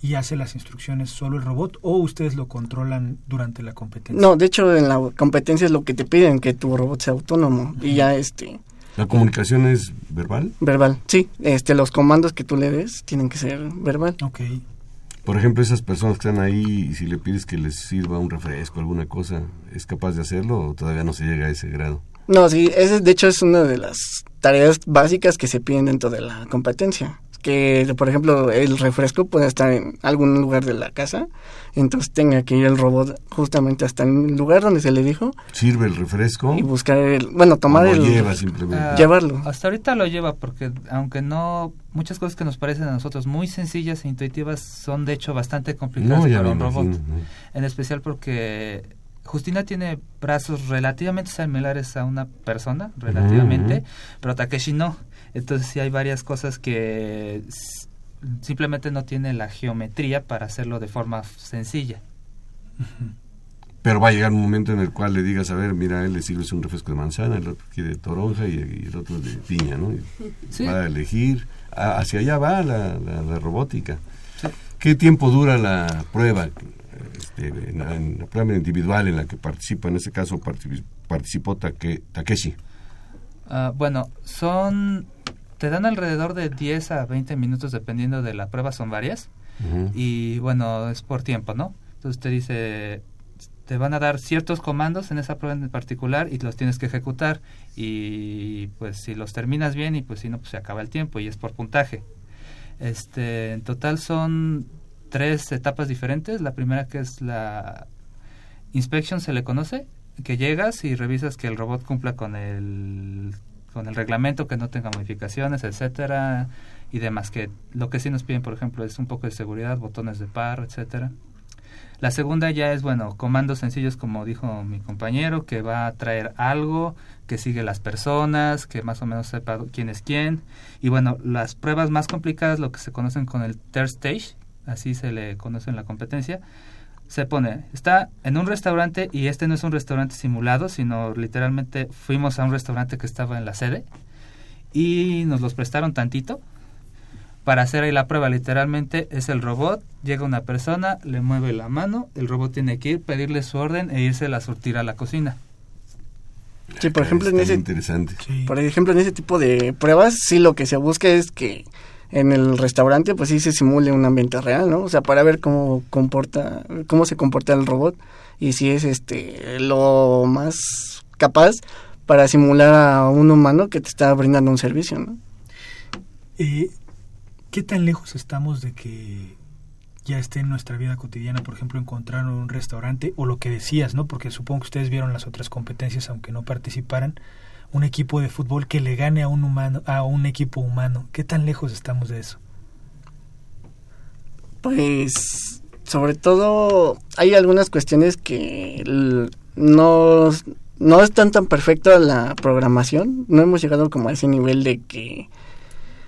Speaker 2: y hace las instrucciones solo el robot o ustedes lo controlan durante la competencia?
Speaker 8: No, de hecho en la competencia es lo que te piden, que tu robot sea autónomo y ya este...
Speaker 1: ¿La comunicación es verbal?
Speaker 8: Verbal, sí. Este, los comandos que tú le des tienen que ser verbal.
Speaker 2: Ok.
Speaker 1: Por ejemplo, esas personas que están ahí, si le pides que les sirva un refresco, alguna cosa, ¿es capaz de hacerlo o todavía no se llega a ese grado?
Speaker 8: No, sí, ese de hecho es una de las tareas básicas que se piden dentro de la competencia que por ejemplo el refresco puede estar en algún lugar de la casa, entonces tenga que ir el robot justamente hasta el lugar donde se le dijo.
Speaker 1: Sirve el refresco.
Speaker 8: Y buscar el, bueno, tomar el...
Speaker 1: lleva simplemente. Ah,
Speaker 8: llevarlo.
Speaker 7: Hasta ahorita lo lleva porque aunque no, muchas cosas que nos parecen a nosotros muy sencillas e intuitivas son de hecho bastante complicadas para un robot. En especial porque Justina tiene brazos relativamente similares a una persona, relativamente, pero Takeshi no. Entonces sí hay varias cosas que simplemente no tiene la geometría para hacerlo de forma sencilla.
Speaker 1: Pero va a llegar un momento en el cual le digas, a ver, mira, él le sirves un refresco de manzana, el otro quiere toronja y, el otro de piña, ¿no? Va a elegir, hacia allá va la, la, robótica. ¿Qué tiempo dura la prueba? Este, en, la, prueba individual en la que participa, en este caso participó Takeshi.
Speaker 7: Ah, bueno, son te dan alrededor de 10 a 20 minutos dependiendo de la prueba, son varias. Y bueno, es por tiempo, ¿no? Entonces te dice, te van a dar ciertos comandos en esa prueba en particular y los tienes que ejecutar. Y pues si los terminas bien y pues si no, pues se acaba el tiempo y es por puntaje. Este, en total son tres etapas diferentes. La primera que es la inspection se le conoce, que llegas y revisas que el robot cumpla con el con el reglamento, que no tenga modificaciones, etcétera, y demás. Que lo que sí nos piden, por ejemplo, es un poco de seguridad, botones de par, etcétera. La segunda ya es, bueno, comandos sencillos, como dijo mi compañero, que va a traer algo, que sigue las personas, que más o menos sepa quién es quién. Y bueno, las pruebas más complicadas, lo que se conocen con el third stage, así se le conoce en la competencia, se pone, está en un restaurante y este no es un restaurante simulado, sino literalmente fuimos a un restaurante que estaba en la sede y nos los prestaron tantito para hacer ahí la prueba. Literalmente es el robot, llega una persona, le mueve la mano, el robot tiene que ir, pedirle su orden e irse a surtir a la cocina.
Speaker 8: Sí, por ejemplo, en ese,
Speaker 1: interesante.
Speaker 8: por ejemplo, en ese tipo de pruebas, sí lo que se busca es que en el restaurante pues sí se simule un ambiente real, ¿no? O sea, para ver cómo comporta cómo se comporta el robot y si es este lo más capaz para simular a un humano que te está brindando un servicio, ¿no?
Speaker 2: Eh, ¿Qué tan lejos estamos de que ya esté en nuestra vida cotidiana, por ejemplo, encontrar un restaurante o lo que decías, ¿no? Porque supongo que ustedes vieron las otras competencias aunque no participaran un equipo de fútbol que le gane a un humano a un equipo humano. Qué tan lejos estamos de eso
Speaker 8: pues sobre todo hay algunas cuestiones que no no están tan perfecta la programación. No hemos llegado como a ese nivel de que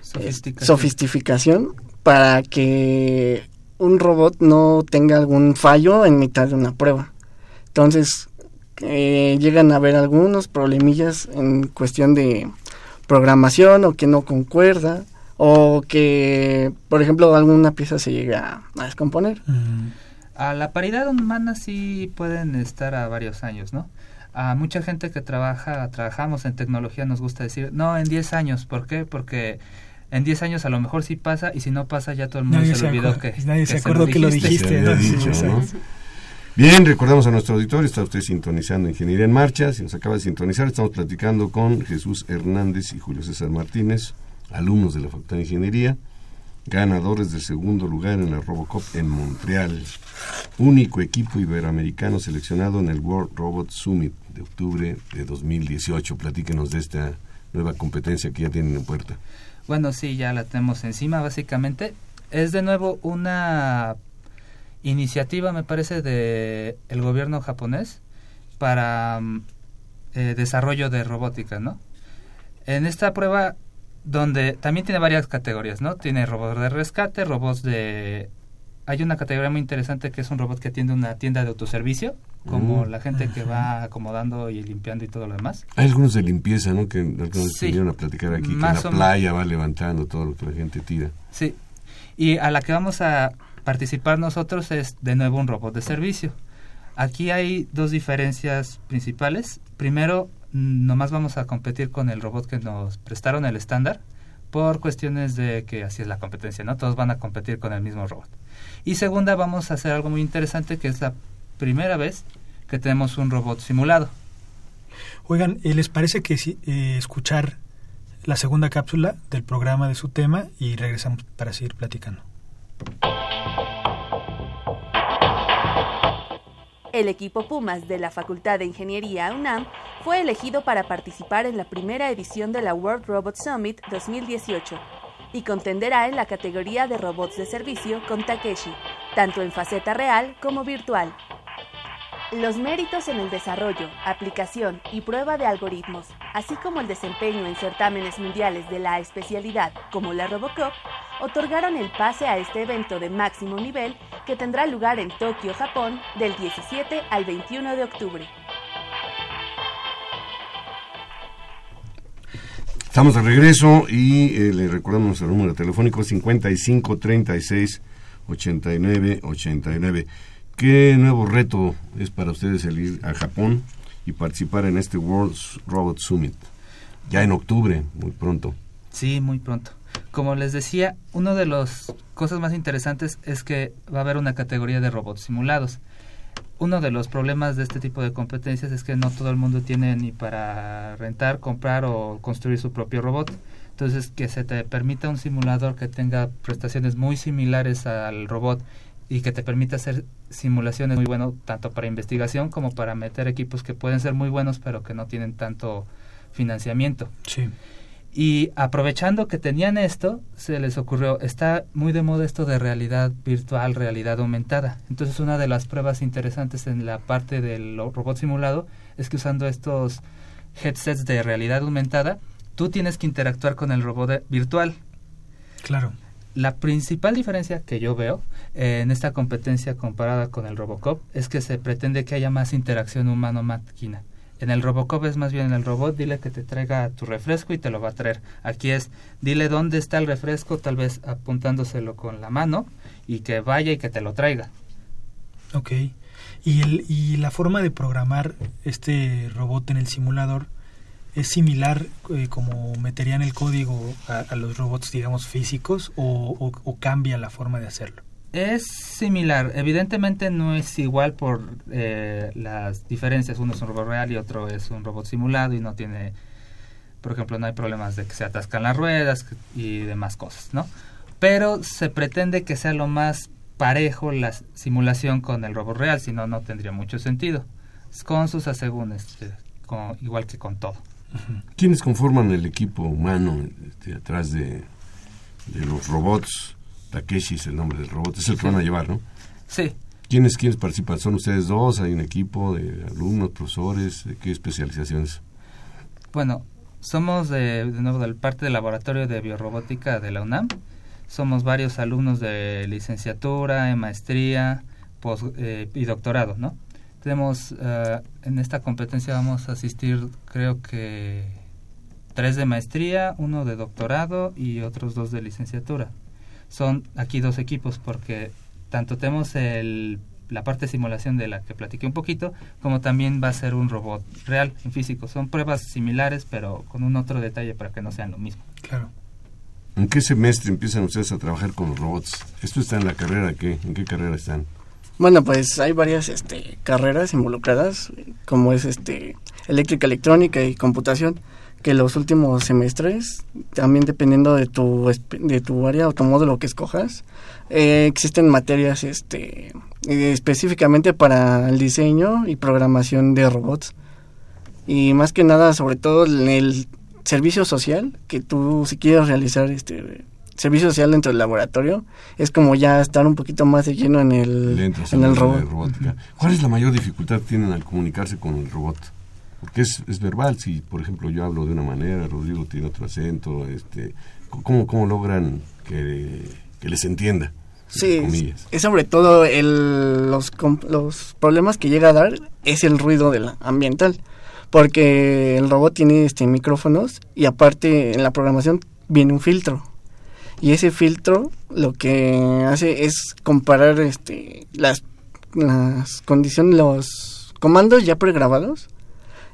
Speaker 7: sofisticación,
Speaker 8: sofisticación para que un robot no tenga algún fallo en mitad de una prueba. Entonces eh, llegan a haber algunos problemillas en cuestión de programación o que no concuerda o que, por ejemplo, alguna pieza se llega a descomponer.
Speaker 7: A la paridad humana sí pueden estar a varios años, ¿no? A mucha gente que trabaja, trabajamos en tecnología nos gusta decir, no, en 10 años, ¿por qué? Porque en 10 años a lo mejor sí pasa y si no pasa ya todo el mundo se, olvidó que
Speaker 2: Nadie se acordó que lo dijiste.
Speaker 1: Bien, recordamos a nuestro auditorio, está usted sintonizando Ingeniería en Marcha, si nos acaba de sintonizar, estamos platicando con Jesús Hernández y Julio César Martínez, alumnos de la Facultad de Ingeniería, ganadores del segundo lugar en la Robocop en Montreal, único equipo iberoamericano seleccionado en el World Robot Summit de octubre de 2018. Platíquenos de esta nueva competencia que ya tienen en puerta.
Speaker 7: Bueno, sí, ya la tenemos encima, básicamente. Es de nuevo una iniciativa, me parece, de el gobierno japonés para mm, eh, desarrollo de robótica, ¿no? En esta prueba, donde también tiene varias categorías, ¿no? Tiene robots de rescate, robots de... Hay una categoría muy interesante que es un robot que atiende una tienda de autoservicio, como mm. la gente que va acomodando y limpiando y todo lo demás.
Speaker 1: Hay algunos de limpieza, ¿no? Que algunos vinieron a platicar aquí, que la playa va levantando todo lo que la gente tira.
Speaker 7: Sí, y a la que vamos a participar nosotros es de nuevo un robot de servicio. Aquí hay dos diferencias principales. Primero, nomás vamos a competir con el robot que nos prestaron el estándar por cuestiones de que así es la competencia, ¿no? Todos van a competir con el mismo robot. Y segunda, vamos a hacer algo muy interesante que es la primera vez que tenemos un robot simulado.
Speaker 2: Oigan, ¿les parece que eh, escuchar la segunda cápsula del programa de su tema y regresamos para seguir platicando?
Speaker 3: El equipo Pumas de la Facultad de Ingeniería UNAM fue elegido para participar en la primera edición de la World Robot Summit 2018 y contenderá en la categoría de robots de servicio con Takeshi, tanto en faceta real como virtual. Los méritos en el desarrollo, aplicación y prueba de algoritmos, así como el desempeño en certámenes mundiales de la especialidad como la Robocop, otorgaron el pase a este evento de máximo nivel que tendrá lugar en Tokio, Japón, del 17 al 21 de octubre.
Speaker 1: Estamos de regreso y eh, le recordamos el número telefónico 55 36 89 89. ¿Qué nuevo reto es para ustedes el ir a Japón y participar en este World Robot Summit? Ya en octubre, muy pronto.
Speaker 7: Sí, muy pronto. Como les decía, una de las cosas más interesantes es que va a haber una categoría de robots simulados. Uno de los problemas de este tipo de competencias es que no todo el mundo tiene ni para rentar, comprar o construir su propio robot. Entonces, que se te permita un simulador que tenga prestaciones muy similares al robot y que te permite hacer simulaciones muy bueno tanto para investigación como para meter equipos que pueden ser muy buenos pero que no tienen tanto financiamiento.
Speaker 2: Sí.
Speaker 7: Y aprovechando que tenían esto, se les ocurrió, está muy de moda esto de realidad virtual, realidad aumentada. Entonces una de las pruebas interesantes en la parte del robot simulado es que usando estos headsets de realidad aumentada, tú tienes que interactuar con el robot virtual.
Speaker 2: Claro.
Speaker 7: La principal diferencia que yo veo eh, en esta competencia comparada con el Robocop es que se pretende que haya más interacción humano-máquina. En el Robocop es más bien en el robot, dile que te traiga tu refresco y te lo va a traer. Aquí es, dile dónde está el refresco, tal vez apuntándoselo con la mano y que vaya y que te lo traiga.
Speaker 2: Ok. ¿Y, el, y la forma de programar este robot en el simulador es similar eh, como meterían el código a, los robots, digamos, físicos o, cambia la forma de hacerlo?
Speaker 7: Es similar, evidentemente no es igual por eh, las diferencias, uno es un robot real y otro es un robot simulado y no tiene, por ejemplo, no hay problemas de que se atascan las ruedas y demás cosas, ¿no? Pero se pretende que sea lo más parejo la simulación con el robot real, si no, no tendría mucho sentido, con sus asegúnes, este, igual que con todo.
Speaker 1: ¿Quiénes conforman el equipo humano este, atrás de, de los robots? Takeshi es el nombre del robot, es el que van a llevar, ¿no?
Speaker 7: Sí.
Speaker 1: ¿Quiénes, ¿Quiénes participan? ¿Son ustedes dos? ¿Hay un equipo de alumnos, profesores? ¿De qué especializaciones?
Speaker 7: Bueno, somos de, de nuevo del parte del laboratorio de biorrobótica de la UNAM. Somos varios alumnos de licenciatura, de maestría post, eh, y doctorado, ¿no? Tenemos, uh, en esta competencia vamos a asistir, creo que tres de maestría, uno de doctorado y otros dos de licenciatura son aquí dos equipos porque tanto tenemos el, la parte de simulación de la que platiqué un poquito, como también va a ser un robot real, en físico. Son pruebas similares, pero con un otro detalle para que no sean lo mismo.
Speaker 2: Claro.
Speaker 1: ¿En qué semestre empiezan ustedes a trabajar con los robots? ¿Esto está en la carrera qué? ¿En qué carrera están?
Speaker 8: Bueno, pues hay varias este, carreras involucradas, como es este eléctrica electrónica y computación que los últimos semestres, también dependiendo de tu, de tu área o tu módulo que escojas, eh, existen materias este, específicamente para el diseño y programación de robots. Y más que nada, sobre todo en el servicio social, que tú si quieres realizar este servicio social dentro del laboratorio, es como ya estar un poquito más de lleno en el, en el robot.
Speaker 1: ¿Cuál es la mayor dificultad que tienen al comunicarse con el robot? porque es, es verbal, si por ejemplo yo hablo de una manera, Rodrigo tiene otro acento, este, ¿cómo, cómo logran que, les entienda?
Speaker 8: Sí, es, sobre todo el, los, los problemas que llega a dar es el ruido del ambiental, porque el robot tiene este micrófonos y aparte en la programación viene un filtro y ese filtro lo que hace es comparar este las las condiciones los comandos ya pregrabados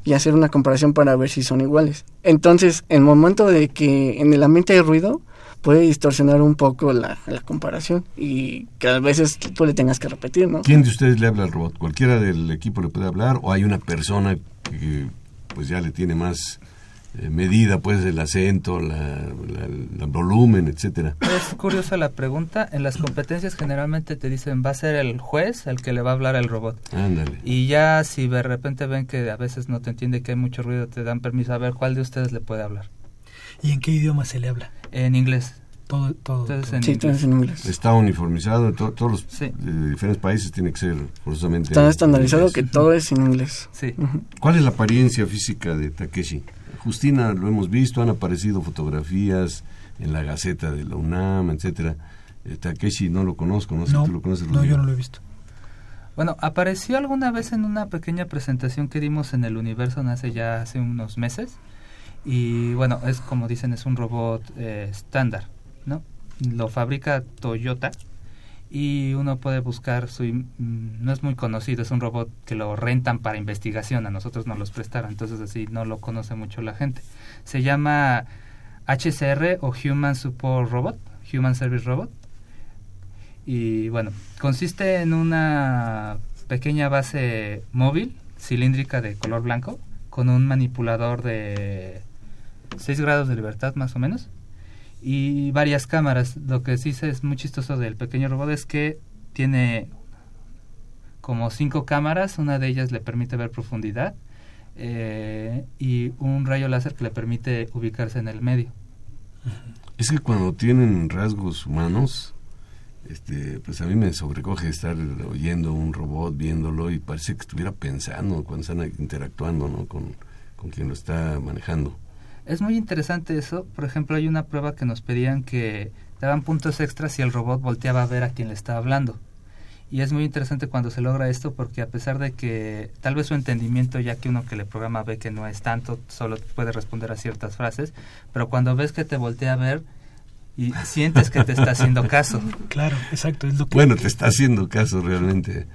Speaker 8: y hacer una comparación para ver si son iguales. Entonces, en el momento de que en el ambiente hay ruido, puede distorsionar un poco la, comparación y que a veces tú le tengas que repetir, ¿no?
Speaker 1: ¿Quién de ustedes le habla al robot? ¿Cualquiera del equipo le puede hablar o hay una persona que pues ya le tiene más eh, medida pues el acento, la, volumen, etcétera.
Speaker 7: Es curiosa la pregunta. En las competencias generalmente te dicen va a ser el juez el que le va a hablar al robot.
Speaker 1: Ándale.
Speaker 7: Y ya si de repente ven que a veces no te entiende que hay mucho ruido, te dan permiso a ver cuál de ustedes le puede hablar.
Speaker 2: ¿Y en qué idioma se le habla?
Speaker 7: En inglés.
Speaker 2: Todo, todo,
Speaker 8: En sí, inglés. en inglés.
Speaker 1: Está uniformizado, todos los diferentes países tiene que ser forzosamente.
Speaker 8: Está estandarizado que todo es en inglés.
Speaker 7: Sí.
Speaker 1: ¿Cuál es la apariencia física de Takeshi? Justina lo hemos visto, han aparecido fotografías en la Gaceta de la UNAM, etcétera. Eh, Takeshi no lo conozco, no sé si tú lo conoces.
Speaker 2: No, yo no lo he visto.
Speaker 7: Bueno, apareció alguna vez en una pequeña presentación que dimos en el Universo hace ya hace unos meses. Y bueno, es como dicen, es un robot eh, estándar, ¿no? Lo fabrica Toyota y uno puede buscar su mm, no es muy conocido es un robot que lo rentan para investigación a nosotros nos los prestaron entonces así no lo conoce mucho la gente. Se llama HCR o Human Support Robot Human Service Robot y bueno consiste en una pequeña base móvil cilíndrica de color blanco con un manipulador de 6 grados de libertad más o menos y varias cámaras. Lo que sí es muy chistoso del pequeño robot es que tiene como cinco cámaras, una de ellas le permite ver profundidad, eh, y un rayo láser que le permite ubicarse en el medio.
Speaker 1: Es que cuando tienen rasgos humanos, este, pues a mí me sobrecoge estar oyendo un robot, viéndolo y parece que estuviera pensando cuando están interactuando ¿no? con, con quien lo está manejando.
Speaker 7: Es muy interesante eso. Por ejemplo, hay una prueba que nos pedían que daban puntos extras si el robot volteaba a ver a quien le estaba hablando. Y es muy interesante cuando se logra esto porque a pesar de que tal vez su entendimiento, ya que uno que le programa ve que no es tanto, solo puede responder a ciertas frases, pero cuando ves que te voltea a ver y sientes que te está haciendo caso.
Speaker 2: Claro, exacto. Es lo
Speaker 1: Bueno, te está haciendo caso realmente.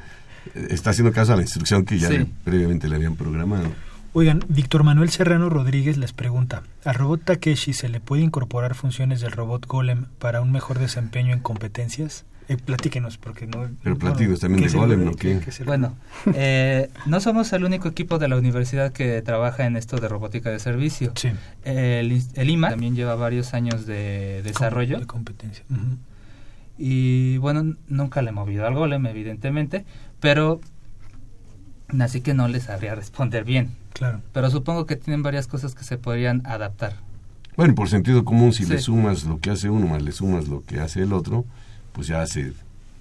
Speaker 1: Está haciendo caso a la instrucción que ya previamente le habían programado.
Speaker 2: Oigan, Víctor Manuel Serrano Rodríguez les pregunta, ¿al robot Takeshi se le puede incorporar funciones del robot Golem para un mejor desempeño en competencias? Eh, platíquenos, porque no...
Speaker 1: Pero platíquenos también de Golem, ¿no? ¿Qué?
Speaker 7: bueno, eh, no somos el único equipo de la universidad que trabaja en esto de robótica de servicio.
Speaker 2: Sí.
Speaker 7: El, IMA también lleva varios años de desarrollo.
Speaker 2: De competencia.
Speaker 7: Y bueno, nunca le he movido al Golem, evidentemente, pero así que no les sabría responder bien.
Speaker 2: Claro.
Speaker 7: Pero supongo que tienen varias cosas que se podrían adaptar.
Speaker 1: Bueno, por sentido común, si le sumas lo que hace uno más le sumas lo que hace el otro, pues ya hace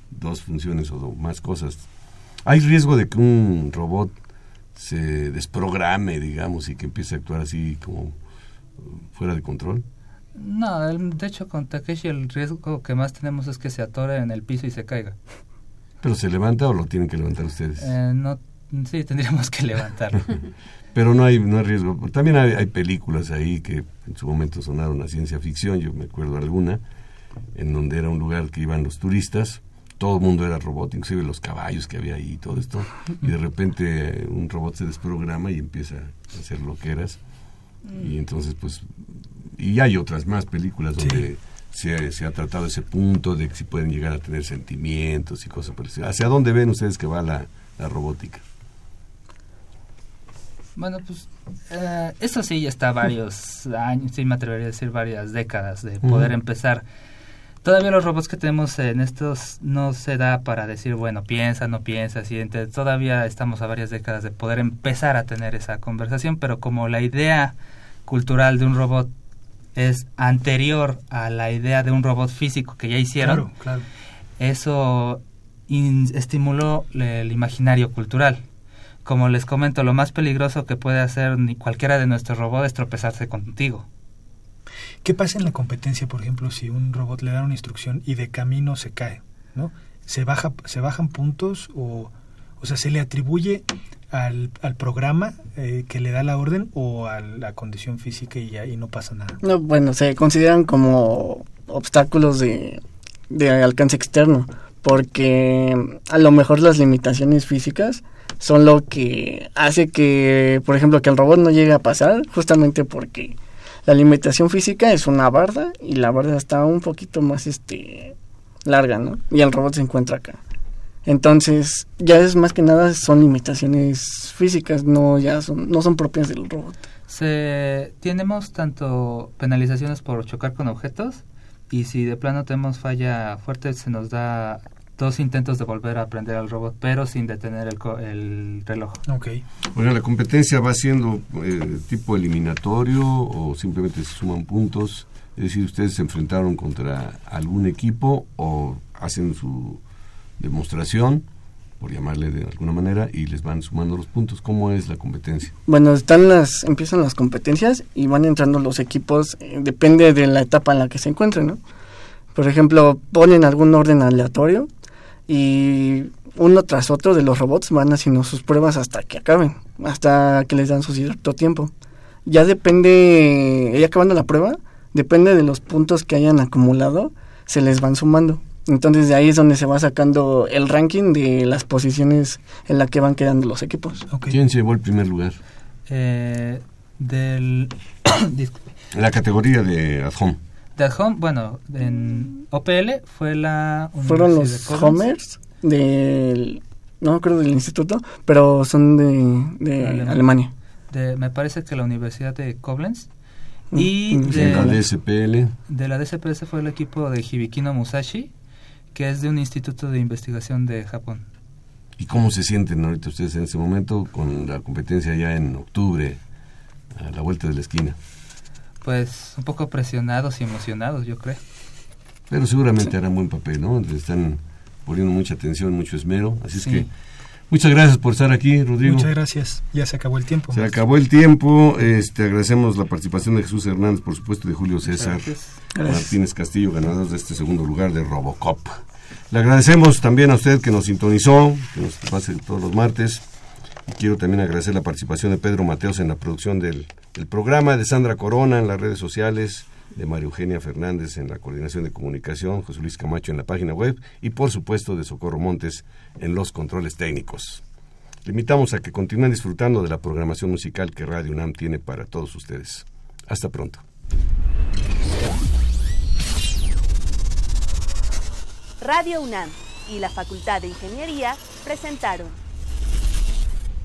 Speaker 1: dos funciones o más cosas. ¿Hay riesgo de que un robot se desprograme, digamos, y que empiece a actuar así como fuera de control?
Speaker 7: No, de hecho con Takeshi el riesgo que más tenemos es que se atore en el piso y se caiga.
Speaker 1: ¿Pero se levanta o lo tienen que levantar ustedes?
Speaker 7: Eh, no, sí, tendríamos que levantarlo.
Speaker 1: Pero no hay, no hay riesgo. También hay, películas ahí que en su momento sonaron a ciencia ficción, yo me acuerdo alguna, en donde era un lugar que iban los turistas, todo el mundo era robot, inclusive los caballos que había ahí y todo esto, y de repente un robot se desprograma y empieza a hacer lo que eras. Y entonces, pues, y hay otras más películas donde se, se, ha tratado ese punto de que si pueden llegar a tener sentimientos y cosas parecidas. ¿Hacia dónde ven ustedes que va la, la robótica?
Speaker 7: Bueno, pues eh, eso sí ya está varios años, sí me atrevería a decir varias décadas de poder empezar. Todavía los robots que tenemos en estos no se da para decir, bueno, piensa, no piensa, siente. Todavía estamos a varias décadas de poder empezar a tener esa conversación, pero como la idea cultural de un robot es anterior a la idea de un robot físico que ya hicieron, eso estimuló el imaginario cultural como les comento, lo más peligroso que puede hacer ni cualquiera de nuestros robots es tropezarse contigo.
Speaker 2: ¿Qué pasa en la competencia, por ejemplo, si un robot le da una instrucción y de camino se cae? ¿no? ¿Se, baja, se bajan puntos o, o sea, se le atribuye al, al programa eh, que le da la orden o a la condición física y, ahí no pasa nada?
Speaker 8: No, bueno, se consideran como obstáculos de, de alcance externo, porque a lo mejor las limitaciones físicas son lo que hace que, por ejemplo, que el robot no llegue a pasar, justamente porque la limitación física es una barda y la barda está un poquito más este larga, ¿no? Y el robot se encuentra acá. Entonces, ya es más que nada son limitaciones físicas, no ya son no son propias del robot.
Speaker 7: Se tenemos tanto penalizaciones por chocar con objetos y si de plano tenemos falla fuerte se nos da dos intentos de volver a aprender al robot, pero sin detener el, el reloj.
Speaker 2: Ok.
Speaker 1: Bueno, ¿la competencia va siendo eh, tipo eliminatorio o simplemente se suman puntos? Es decir, ¿ustedes se enfrentaron contra algún equipo o hacen su demostración, por llamarle de alguna manera, y les van sumando los puntos? ¿Cómo es la competencia?
Speaker 8: Bueno, están las, empiezan las competencias y van entrando los equipos, eh, depende de la etapa en la que se encuentren, ¿no? Por ejemplo, ponen algún orden aleatorio y uno tras otro de los robots van haciendo sus pruebas hasta que acaben, hasta que les dan su cierto tiempo. Ya depende, ya acabando la prueba, depende de los puntos que hayan acumulado, se les van sumando. Entonces de ahí es donde se va sacando el ranking de las posiciones en la que van quedando los equipos.
Speaker 1: ¿Quién llevó el primer lugar?
Speaker 7: Eh, del...
Speaker 1: la categoría de at
Speaker 7: De home, bueno, en OPL fue la
Speaker 8: Fueron los Homers del, no creo del instituto, pero son de, Alemania.
Speaker 7: De, me parece que la Universidad de Koblenz. Mm, y
Speaker 1: de, la DSPL.
Speaker 7: De la DSPL fue el equipo de Hibikino Musashi, que es de un instituto de investigación de Japón.
Speaker 1: ¿Y cómo se sienten ahorita ustedes en este momento con la competencia ya en octubre, a la vuelta de la esquina?
Speaker 7: Pues un poco presionados y emocionados, yo creo.
Speaker 1: Pero seguramente harán buen papel, ¿no? Están poniendo mucha atención, mucho esmero. Así es que muchas gracias por estar aquí, Rodrigo.
Speaker 2: Muchas gracias. Ya se acabó el tiempo.
Speaker 1: Se acabó el tiempo. Este, agradecemos la participación de Jesús Hernández, por supuesto, de Julio César Martínez Castillo, ganadores de este segundo lugar de Robocop. Le agradecemos también a usted que nos sintonizó, que nos pase todos los martes. Quiero también agradecer la participación de Pedro Mateos en la producción del, del programa, de Sandra Corona en las redes sociales, de María Eugenia Fernández en la coordinación de comunicación, José Luis Camacho en la página web y por supuesto de Socorro Montes en los controles técnicos. Le invitamos a que continúen disfrutando de la programación musical que Radio UNAM tiene para todos ustedes. Hasta pronto.
Speaker 3: Radio UNAM y la Facultad de Ingeniería presentaron